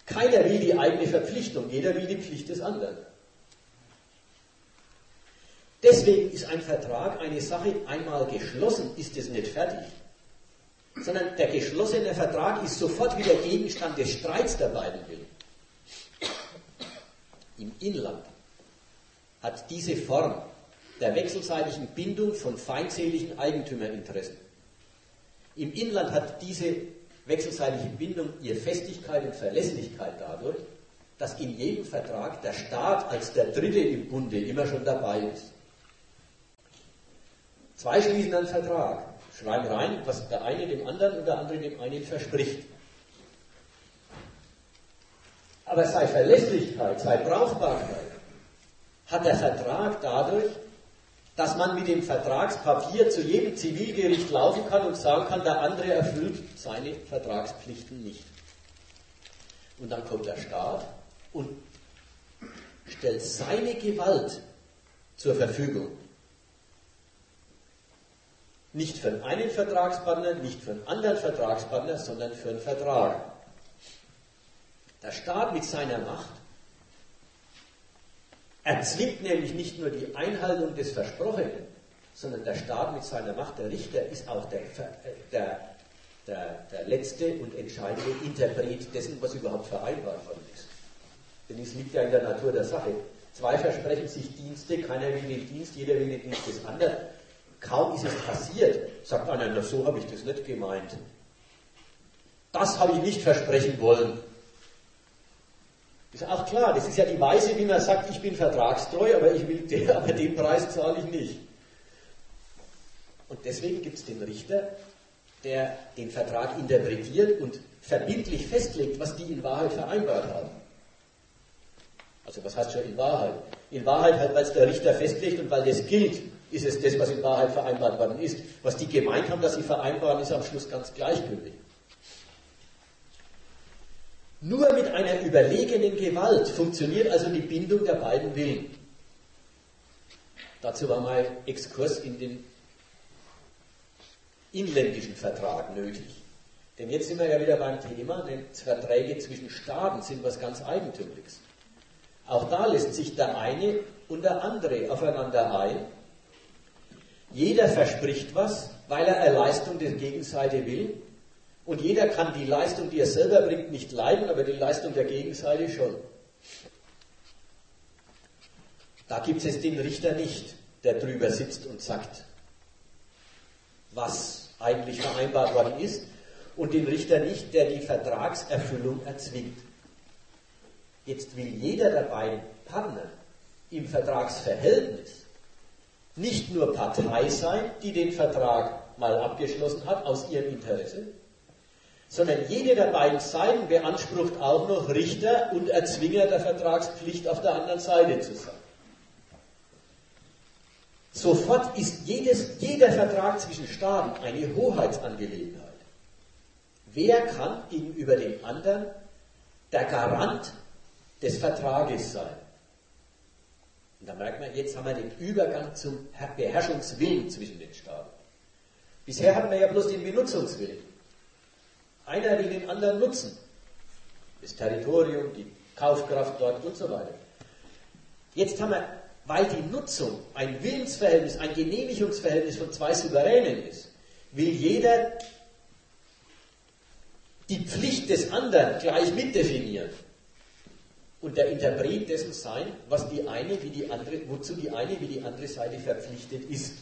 Keiner will die eigene Verpflichtung, jeder will die Pflicht des anderen. Deswegen ist ein Vertrag eine Sache, einmal geschlossen ist es nicht fertig, sondern der geschlossene Vertrag ist sofort wieder Gegenstand des Streits der beiden Willen. Im Inland hat diese Form der wechselseitigen Bindung von feindseligen Eigentümerinteressen. Im Inland hat diese wechselseitige Bindung ihre Festigkeit und Verlässlichkeit dadurch, dass in jedem Vertrag der Staat als der Dritte im Bunde immer schon dabei ist. Zwei schließen einen Vertrag, schreiben rein, was der eine dem anderen und der andere dem einen verspricht. Aber sei Verlässlichkeit, sei Brauchbarkeit hat der Vertrag dadurch dass man mit dem Vertragspapier zu jedem Zivilgericht laufen kann und sagen kann, der andere erfüllt seine Vertragspflichten nicht. Und dann kommt der Staat und stellt seine Gewalt zur Verfügung. Nicht für einen Vertragspartner, nicht für einen anderen Vertragspartner, sondern für einen Vertrag. Der Staat mit seiner Macht erzwingt nämlich nicht nur die Einhaltung des Versprochenen, sondern der Staat mit seiner Macht, der Richter, ist auch der, der, der, der letzte und entscheidende Interpret dessen, was überhaupt vereinbart worden ist. Denn es liegt ja in der Natur der Sache. Zwei versprechen sich Dienste, keiner will den Dienst, jeder will den Dienst des anderen. Kaum ist es passiert, sagt einer, na so habe ich das nicht gemeint. Das habe ich nicht versprechen wollen. Ist auch klar, das ist ja die Weise, wie man sagt, ich bin vertragstreu, aber ich will den, aber den Preis zahle ich nicht. Und deswegen gibt es den Richter, der den Vertrag interpretiert und verbindlich festlegt, was die in Wahrheit vereinbart haben. Also was heißt schon in Wahrheit? In Wahrheit halt, weil es der Richter festlegt und weil das gilt, ist es das, was in Wahrheit vereinbart worden ist. Was die gemeint haben, dass sie vereinbaren, ist am Schluss ganz gleichgültig. Nur mit einer überlegenen Gewalt funktioniert also die Bindung der beiden Willen. Dazu war mein Exkurs in den inländischen Vertrag nötig. Denn jetzt sind wir ja wieder beim Thema, denn Verträge zwischen Staaten sind was ganz Eigentümliches. Auch da lässt sich der eine und der andere aufeinander ein. Jeder verspricht was, weil er eine Leistung der Gegenseite will. Und jeder kann die Leistung, die er selber bringt, nicht leiden, aber die Leistung der Gegenseite schon. Da gibt es den Richter nicht, der drüber sitzt und sagt, was eigentlich vereinbart worden ist, und den Richter nicht, der die Vertragserfüllung erzwingt. Jetzt will jeder der beiden Partner im Vertragsverhältnis nicht nur Partei sein, die den Vertrag mal abgeschlossen hat aus ihrem Interesse, sondern jede der beiden Seiten beansprucht auch noch Richter und Erzwinger der Vertragspflicht auf der anderen Seite zu sein. Sofort ist jedes, jeder Vertrag zwischen Staaten eine Hoheitsangelegenheit. Wer kann gegenüber dem anderen der Garant des Vertrages sein. Und da merkt man, jetzt haben wir den Übergang zum Beherrschungswillen zwischen den Staaten. Bisher hatten wir ja bloß den Benutzungswillen. Einer will den anderen nutzen. Das Territorium, die Kaufkraft dort und so weiter. Jetzt haben wir, weil die Nutzung ein Willensverhältnis, ein Genehmigungsverhältnis von zwei Souveränen ist, will jeder die Pflicht des anderen gleich mitdefinieren und der Interpret dessen sein, was die eine wie die andere, wozu die eine wie die andere Seite verpflichtet ist.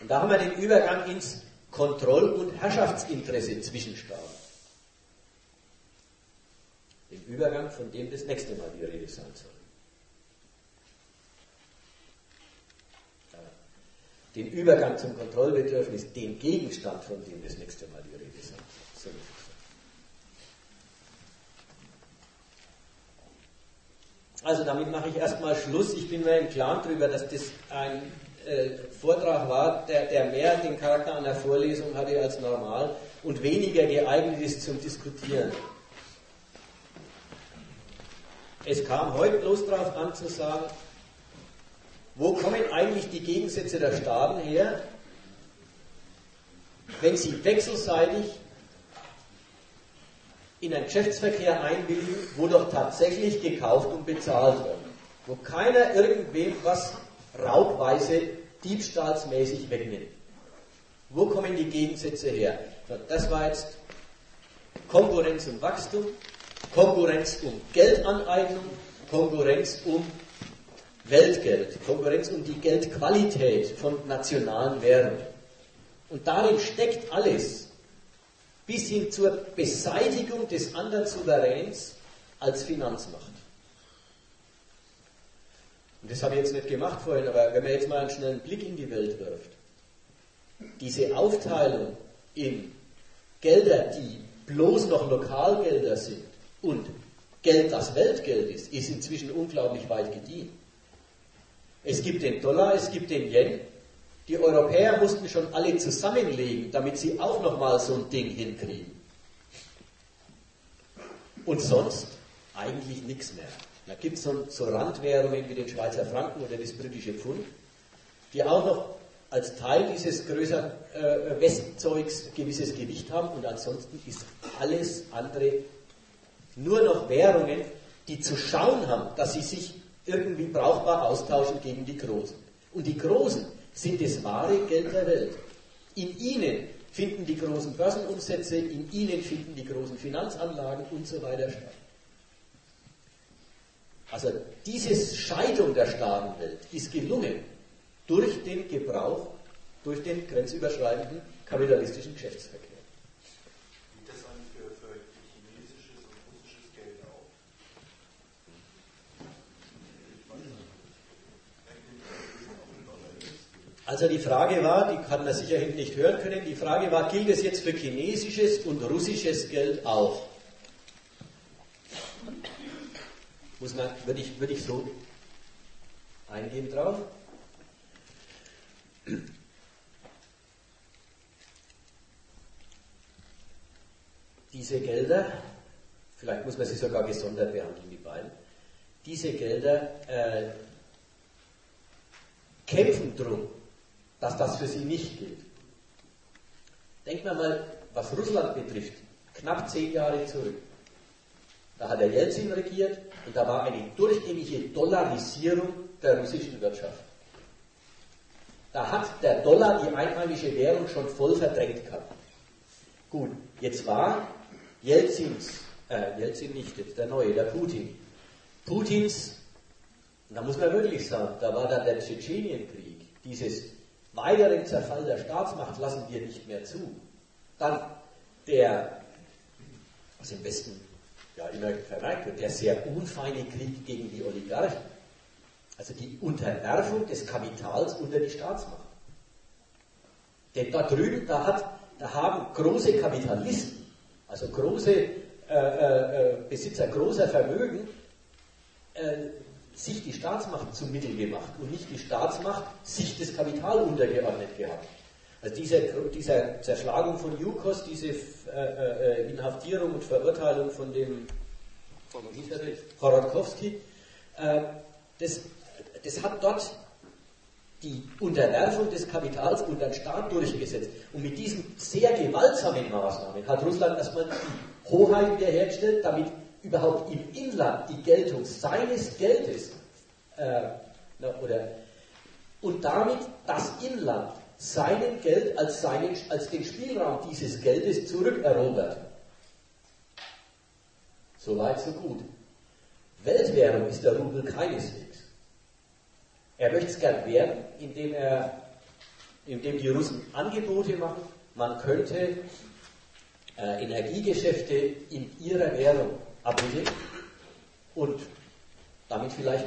Und da haben wir den Übergang ins Kontroll- und Herrschaftsinteresse zwischen Staaten. Den Übergang, von dem das nächste Mal die Rede sein soll. Den Übergang zum Kontrollbedürfnis, den Gegenstand, von dem das nächste Mal die Rede sein soll. Also damit mache ich erstmal Schluss. Ich bin mir im Klaren darüber, dass das ein äh, Vortrag war, der, der, mehr den Charakter einer Vorlesung hatte als normal und weniger geeignet ist zum Diskutieren. Es kam heute bloß darauf an zu sagen, wo kommen eigentlich die Gegensätze der Staaten her, wenn sie wechselseitig in einen Geschäftsverkehr einwilligen, wo doch tatsächlich gekauft und bezahlt wird. Wo keiner irgendwem was raubweise, diebstahlsmäßig wegnimmt. Wo kommen die Gegensätze her? Das war jetzt Konkurrenz und Wachstum, Konkurrenz um Geldaneignung, Konkurrenz um Weltgeld, Konkurrenz um die Geldqualität von nationalen Währungen. Und darin steckt alles, bis hin zur Beseitigung des anderen Souveräns als Finanzmacht. Und das habe ich jetzt nicht gemacht vorhin, aber wenn man jetzt mal einen schnellen Blick in die Welt wirft, diese Aufteilung in Gelder, die bloß noch Lokalgelder sind und Geld, das Weltgeld ist, ist inzwischen unglaublich weit gediehen. Es gibt den Dollar, es gibt den Yen, die Europäer mussten schon alle zusammenlegen, damit sie auch nochmal so ein Ding hinkriegen. Und sonst eigentlich nichts mehr. Da gibt es so, Randwährungen wie den Schweizer Franken oder das britische Pfund, die auch noch als Teil dieses größeren äh, Westzeugs gewisses Gewicht haben und ansonsten ist alles andere nur noch Währungen, die zu schauen haben, dass sie sich irgendwie brauchbar austauschen gegen die Großen. Und die Großen sind das wahre Geld der Welt. In ihnen finden die großen Börsenumsätze, in ihnen finden die großen Finanzanlagen und so weiter statt. Also diese Scheidung der Staatenwelt ist gelungen durch den Gebrauch, durch den grenzüberschreitenden kapitalistischen Geschäftsverkehr. Gilt das eigentlich für, für chinesisches und russisches Geld auch? Also die Frage war, die kann man sicher hinten nicht hören können, die Frage war, gilt es jetzt für chinesisches und russisches Geld auch? Muss man, würde ich, würde ich so eingehen drauf? Diese Gelder, vielleicht muss man sie sogar gesondert behandeln, die beiden, diese Gelder äh, kämpfen darum, dass das für sie nicht gilt. Denken wir mal, was Russland betrifft, knapp zehn Jahre zurück. Da hat der Jelzin regiert und da war eine durchgängige Dollarisierung der russischen Wirtschaft. Da hat der Dollar die einheimische Währung schon voll verdrängt gehabt. Gut, jetzt war Jelzins, äh, Jelzin nicht, jetzt der neue, der Putin. Putins, da muss man wirklich sagen, da war dann der Tschetschenienkrieg, dieses weiteren Zerfall der Staatsmacht lassen wir nicht mehr zu. Dann der, was im Westen ja immer vermerkt wird, der sehr unfeine Krieg gegen die Oligarchen. Also die Unterwerfung des Kapitals unter die Staatsmacht. Denn da drüben, da, hat, da haben große Kapitalisten, also große äh, äh, äh Besitzer großer Vermögen, äh, sich die Staatsmacht zum Mittel gemacht und nicht die Staatsmacht sich das Kapital untergeordnet gehabt. Also diese, diese Zerschlagung von Jukos, diese äh, äh, Inhaftierung und Verurteilung von dem Horodkowski, äh, das, das hat dort die Unterwerfung des Kapitals unter den Staat durchgesetzt. Und mit diesen sehr gewaltsamen Maßnahmen hat Russland erstmal die Hoheit wiederhergestellt, damit überhaupt im Inland die Geltung seines Geldes äh, oder, und damit das Inland seinem Geld als, seinen, als den Spielraum dieses Geldes zurückerobert. So weit, so gut. Weltwährung ist der Rubel keineswegs. Er möchte es gern werden, indem, er, indem die Russen Angebote machen, man könnte äh, Energiegeschäfte in ihrer Währung abwickeln und damit vielleicht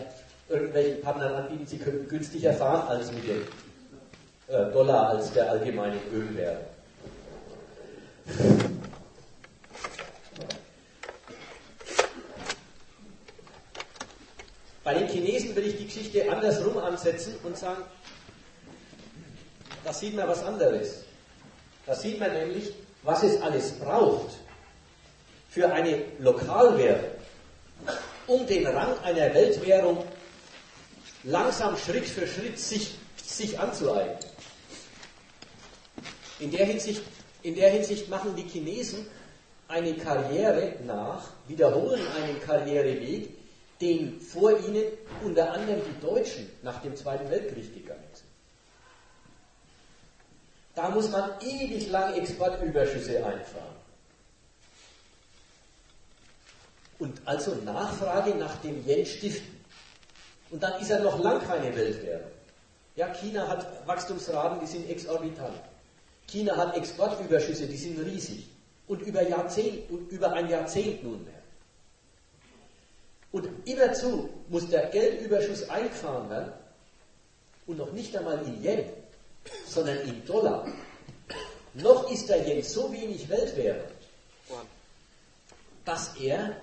irgendwelchen Partnern anbieten, sie könnten günstiger fahren als mit dem Dollar als der allgemeine Ölwert. Bei den Chinesen will ich die Geschichte andersrum ansetzen und sagen, da sieht man was anderes. Da sieht man nämlich, was es alles braucht für eine Lokalwährung, um den Rang einer Weltwährung langsam Schritt für Schritt sich, sich anzueignen. In der, Hinsicht, in der Hinsicht machen die Chinesen eine Karriere nach, wiederholen einen Karriereweg, den vor ihnen unter anderem die Deutschen nach dem Zweiten Weltkrieg gegangen sind. Da muss man ewig lang Exportüberschüsse einfahren. Und also Nachfrage nach dem Yen stiften. Und dann ist er noch lang keine Weltwährung. Ja, China hat Wachstumsraten, die sind exorbitant. China hat Exportüberschüsse, die sind riesig. Und über, Jahrzehnt, über ein Jahrzehnt nunmehr. Und immerzu muss der Geldüberschuss eingefahren werden und noch nicht einmal in Yen, sondern in Dollar. Noch ist der Yen so wenig Weltwährung, dass er,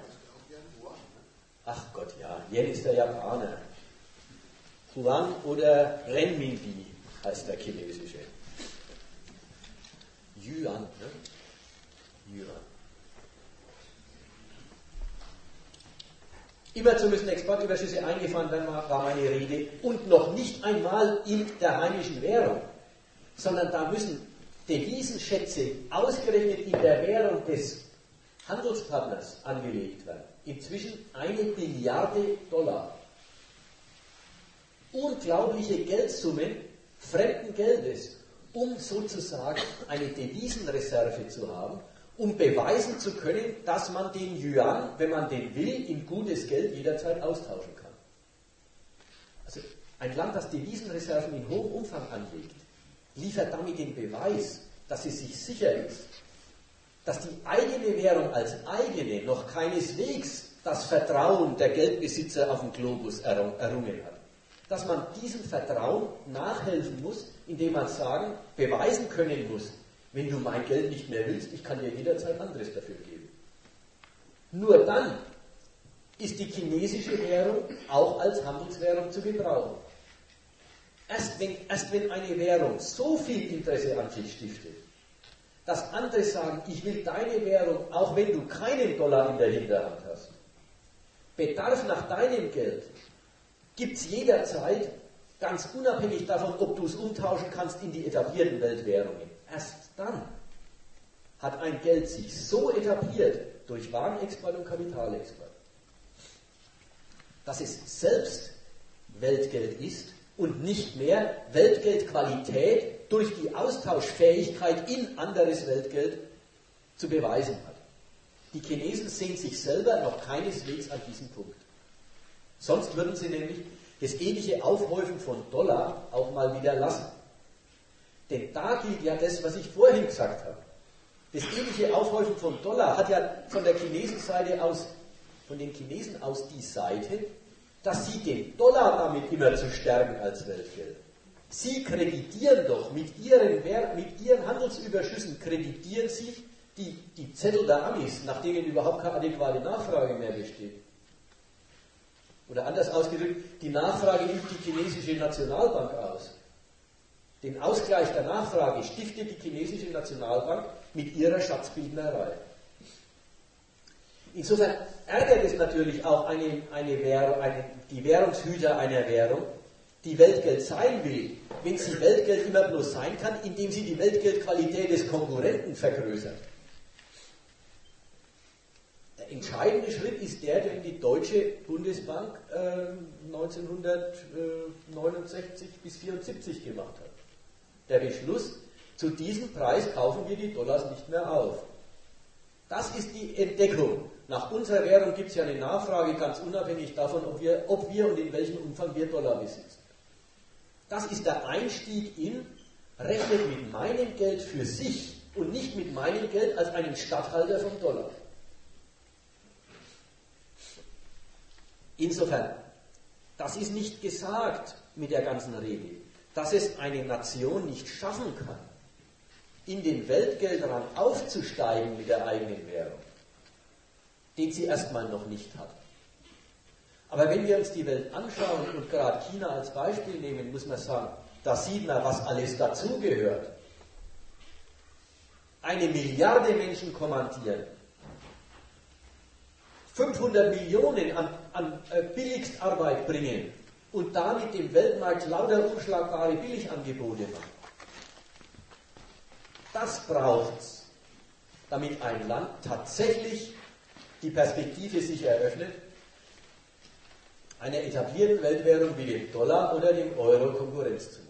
ach Gott ja, Yen ist der Japaner. Yuan oder Renminbi heißt der chinesische. Yuan. Ne? Yuan. Immerzu müssen Exportüberschüsse eingefahren werden, war meine Rede, und noch nicht einmal in der heimischen Währung. sondern da müssen Devisenschätze ausgerechnet in der Währung des Handelspartners angelegt werden. Inzwischen eine Billiarde Dollar. Unglaubliche Geldsummen fremden Geldes, um sozusagen eine Devisenreserve zu haben, um beweisen zu können, dass man den Yuan, wenn man den will, in gutes Geld jederzeit austauschen kann. Also ein Land, das Devisenreserven in hohem Umfang anlegt, liefert damit den Beweis, dass es sich sicher ist, dass die eigene Währung als eigene noch keineswegs das Vertrauen der Geldbesitzer auf dem Globus errungen hat. Dass man diesem Vertrauen nachhelfen muss, indem man sagen, beweisen können muss, wenn du mein Geld nicht mehr willst, ich kann dir jederzeit anderes dafür geben. Nur dann ist die chinesische Währung auch als Handelswährung zu gebrauchen. Erst wenn, erst wenn eine Währung so viel Interesse an sich stiftet, dass andere sagen, ich will deine Währung, auch wenn du keinen Dollar in der Hinterhand hast. Bedarf nach deinem Geld gibt es jederzeit, ganz unabhängig davon, ob du es umtauschen kannst in die etablierten Weltwährungen. Erst dann hat ein Geld sich so etabliert durch Warenexport und Kapitalexport, dass es selbst Weltgeld ist und nicht mehr Weltgeldqualität durch die Austauschfähigkeit in anderes Weltgeld zu beweisen hat. Die Chinesen sehen sich selber noch keineswegs an diesem Punkt. Sonst würden sie nämlich das ewige Aufhäufen von Dollar auch mal wieder lassen. Denn da gilt ja das, was ich vorhin gesagt habe. Das ewige Aufhäufen von Dollar hat ja von der Chinesenseite aus, von den Chinesen aus die Seite, dass sie den Dollar damit immer zu stärken als Weltgeld. Sie kreditieren doch mit ihren, mit ihren Handelsüberschüssen, kreditieren sie die, die Zettel der Amis, nach denen überhaupt keine adäquate Nachfrage mehr besteht. Oder anders ausgedrückt, die Nachfrage übt die chinesische Nationalbank aus. Den Ausgleich der Nachfrage stiftet die chinesische Nationalbank mit ihrer Schatzbildnerei. Insofern ärgert es natürlich auch eine, eine Währung, eine, die Währungshüter einer Währung, die Weltgeld sein will, wenn sie Weltgeld immer bloß sein kann, indem sie die Weltgeldqualität des Konkurrenten vergrößert. Entscheidende Schritt ist der, den die Deutsche Bundesbank äh, 1969 bis 1974 gemacht hat. Der Beschluss, zu diesem Preis kaufen wir die Dollars nicht mehr auf. Das ist die Entdeckung. Nach unserer Währung gibt es ja eine Nachfrage, ganz unabhängig davon, ob wir, ob wir und in welchem Umfang wir Dollar besitzen. Das ist der Einstieg in, rechnet mit meinem Geld für sich und nicht mit meinem Geld als einem Statthalter vom Dollar. Insofern, das ist nicht gesagt mit der ganzen Rede, dass es eine Nation nicht schaffen kann, in den Weltgeldrang aufzusteigen mit der eigenen Währung den sie erstmal noch nicht hat. Aber wenn wir uns die Welt anschauen und gerade China als Beispiel nehmen, muss man sagen, da sieht man, was alles dazugehört. Eine Milliarde Menschen kommandieren. 500 Millionen an, an äh, Billigstarbeit bringen und damit dem Weltmarkt lauter unschlagbare Billigangebote machen. Das braucht es, damit ein Land tatsächlich die Perspektive sich eröffnet, einer etablierten Weltwährung wie dem Dollar oder dem Euro Konkurrenz zu machen.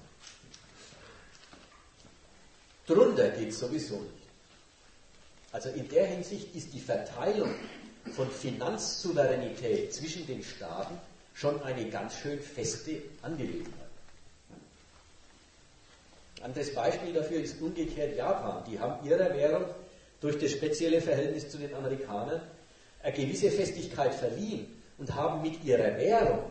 Drunter geht es sowieso nicht. Also in der Hinsicht ist die Verteilung von Finanzsouveränität zwischen den Staaten schon eine ganz schön feste Angelegenheit. Ein anderes Beispiel dafür ist umgekehrt Japan. Die haben ihrer Währung durch das spezielle Verhältnis zu den Amerikanern eine gewisse Festigkeit verliehen und haben mit ihrer Währung,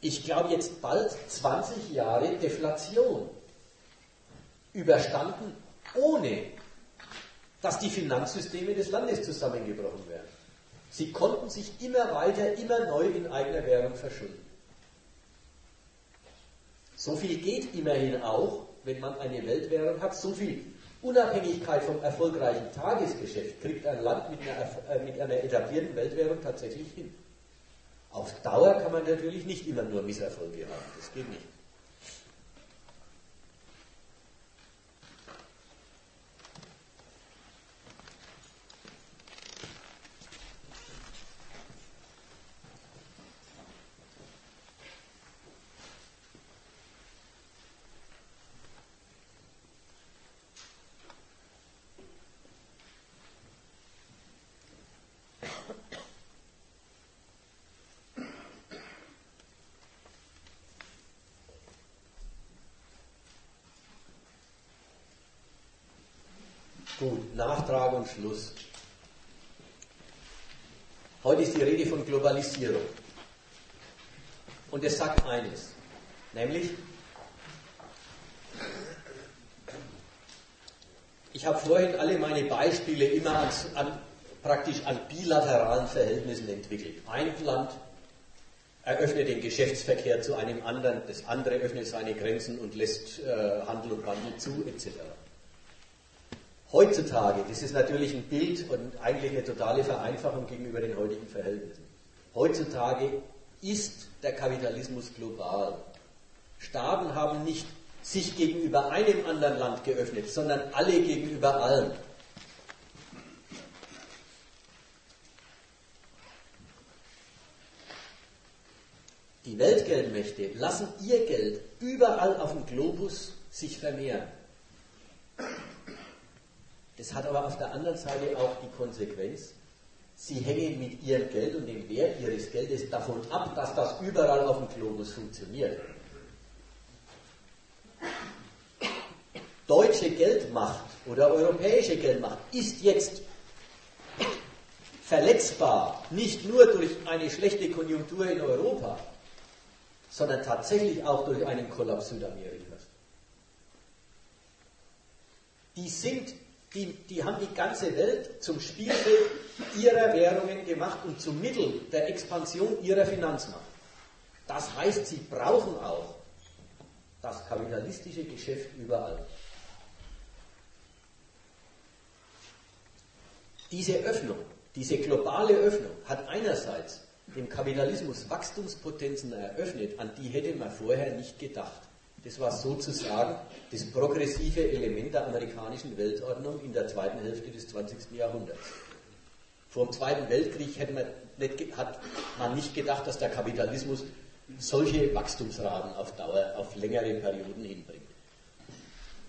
ich glaube jetzt bald 20 Jahre Deflation überstanden, ohne dass die Finanzsysteme des Landes zusammengebrochen wären. Sie konnten sich immer weiter, immer neu in eigener Währung verschulden. So viel geht immerhin auch, wenn man eine Weltwährung hat, so viel Unabhängigkeit vom erfolgreichen Tagesgeschäft kriegt ein Land mit einer, äh, mit einer etablierten Weltwährung tatsächlich hin. Auf Dauer kann man natürlich nicht immer nur Misserfolge haben. Das geht nicht. Gut, Nachtrag und Schluss. Heute ist die Rede von Globalisierung. Und es sagt eines, nämlich, ich habe vorhin alle meine Beispiele immer an, an, praktisch an bilateralen Verhältnissen entwickelt. Ein Land eröffnet den Geschäftsverkehr zu einem anderen, das andere öffnet seine Grenzen und lässt äh, Handel und Wandel zu, etc. Heutzutage, das ist natürlich ein Bild und eigentlich eine totale Vereinfachung gegenüber den heutigen Verhältnissen. Heutzutage ist der Kapitalismus global. Staaten haben nicht sich gegenüber einem anderen Land geöffnet, sondern alle gegenüber allen. Die Weltgeldmächte lassen ihr Geld überall auf dem Globus sich vermehren. Das hat aber auf der anderen Seite auch die Konsequenz, sie hängen mit ihrem Geld und dem Wert ihres Geldes davon ab, dass das überall auf dem Globus funktioniert. Deutsche Geldmacht oder europäische Geldmacht ist jetzt verletzbar, nicht nur durch eine schlechte Konjunktur in Europa, sondern tatsächlich auch durch einen Kollaps Südamerikas. Die sind die, die haben die ganze Welt zum Spielfeld ihrer Währungen gemacht und zum Mittel der Expansion ihrer Finanzmacht. Das heißt, sie brauchen auch das kapitalistische Geschäft überall. Diese Öffnung, diese globale Öffnung hat einerseits dem Kapitalismus Wachstumspotenzen eröffnet, an die hätte man vorher nicht gedacht. Das war sozusagen das progressive Element der amerikanischen Weltordnung in der zweiten Hälfte des 20. Jahrhunderts. Vor dem Zweiten Weltkrieg man nicht, hat man nicht gedacht, dass der Kapitalismus solche Wachstumsraten auf Dauer, auf längere Perioden hinbringt.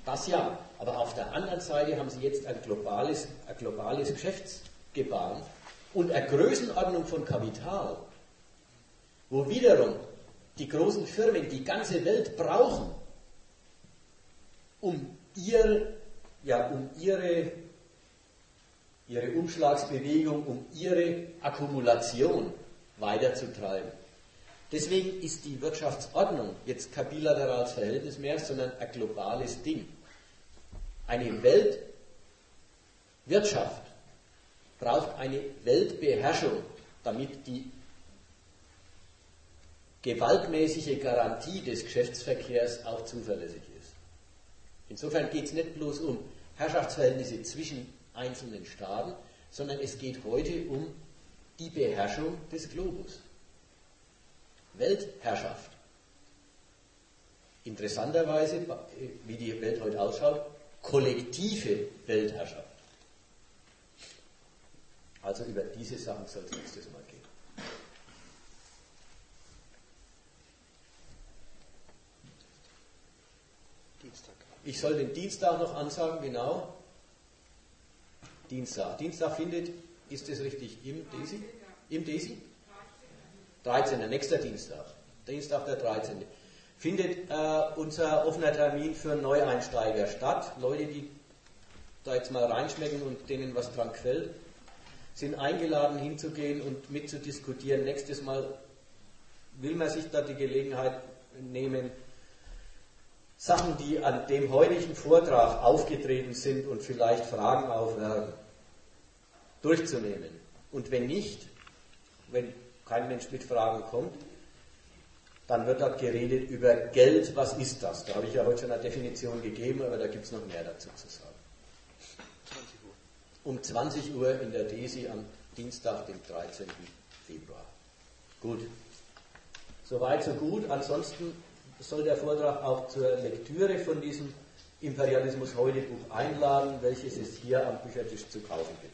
Das ja, aber auf der anderen Seite haben sie jetzt ein globales, ein globales Geschäftsgebaren und eine Größenordnung von Kapital, wo wiederum die großen Firmen die ganze Welt brauchen, um, ihr, ja, um ihre, ihre Umschlagsbewegung, um ihre Akkumulation weiterzutreiben. Deswegen ist die Wirtschaftsordnung jetzt kein bilaterales Verhältnis mehr, sondern ein globales Ding. Eine Weltwirtschaft braucht eine Weltbeherrschung, damit die gewaltmäßige Garantie des Geschäftsverkehrs auch zuverlässig ist. Insofern geht es nicht bloß um Herrschaftsverhältnisse zwischen einzelnen Staaten, sondern es geht heute um die Beherrschung des Globus. Weltherrschaft. Interessanterweise, wie die Welt heute ausschaut, kollektive Weltherrschaft. Also über diese Sachen soll es nächstes Mal gehen. Ich soll den Dienstag noch ansagen, genau. Dienstag. Dienstag findet, ist es richtig, im Desi? Im Desi? 13. nächster Dienstag. Dienstag der 13. Findet äh, unser offener Termin für Neueinsteiger statt. Leute, die da jetzt mal reinschmecken und denen was dran quält, sind eingeladen hinzugehen und mitzudiskutieren. Nächstes Mal will man sich da die Gelegenheit nehmen, Sachen, die an dem heutigen Vortrag aufgetreten sind und vielleicht Fragen aufwerfen, durchzunehmen. Und wenn nicht, wenn kein Mensch mit Fragen kommt, dann wird dort geredet über Geld, was ist das? Da habe ich ja heute schon eine Definition gegeben, aber da gibt es noch mehr dazu zu sagen. 20 Uhr. Um 20 Uhr in der DESI am Dienstag, dem 13. Februar. Gut. Soweit, so gut. Ansonsten soll der Vortrag auch zur Lektüre von diesem Imperialismus heute Buch einladen, welches es hier am Büchertisch zu kaufen gibt.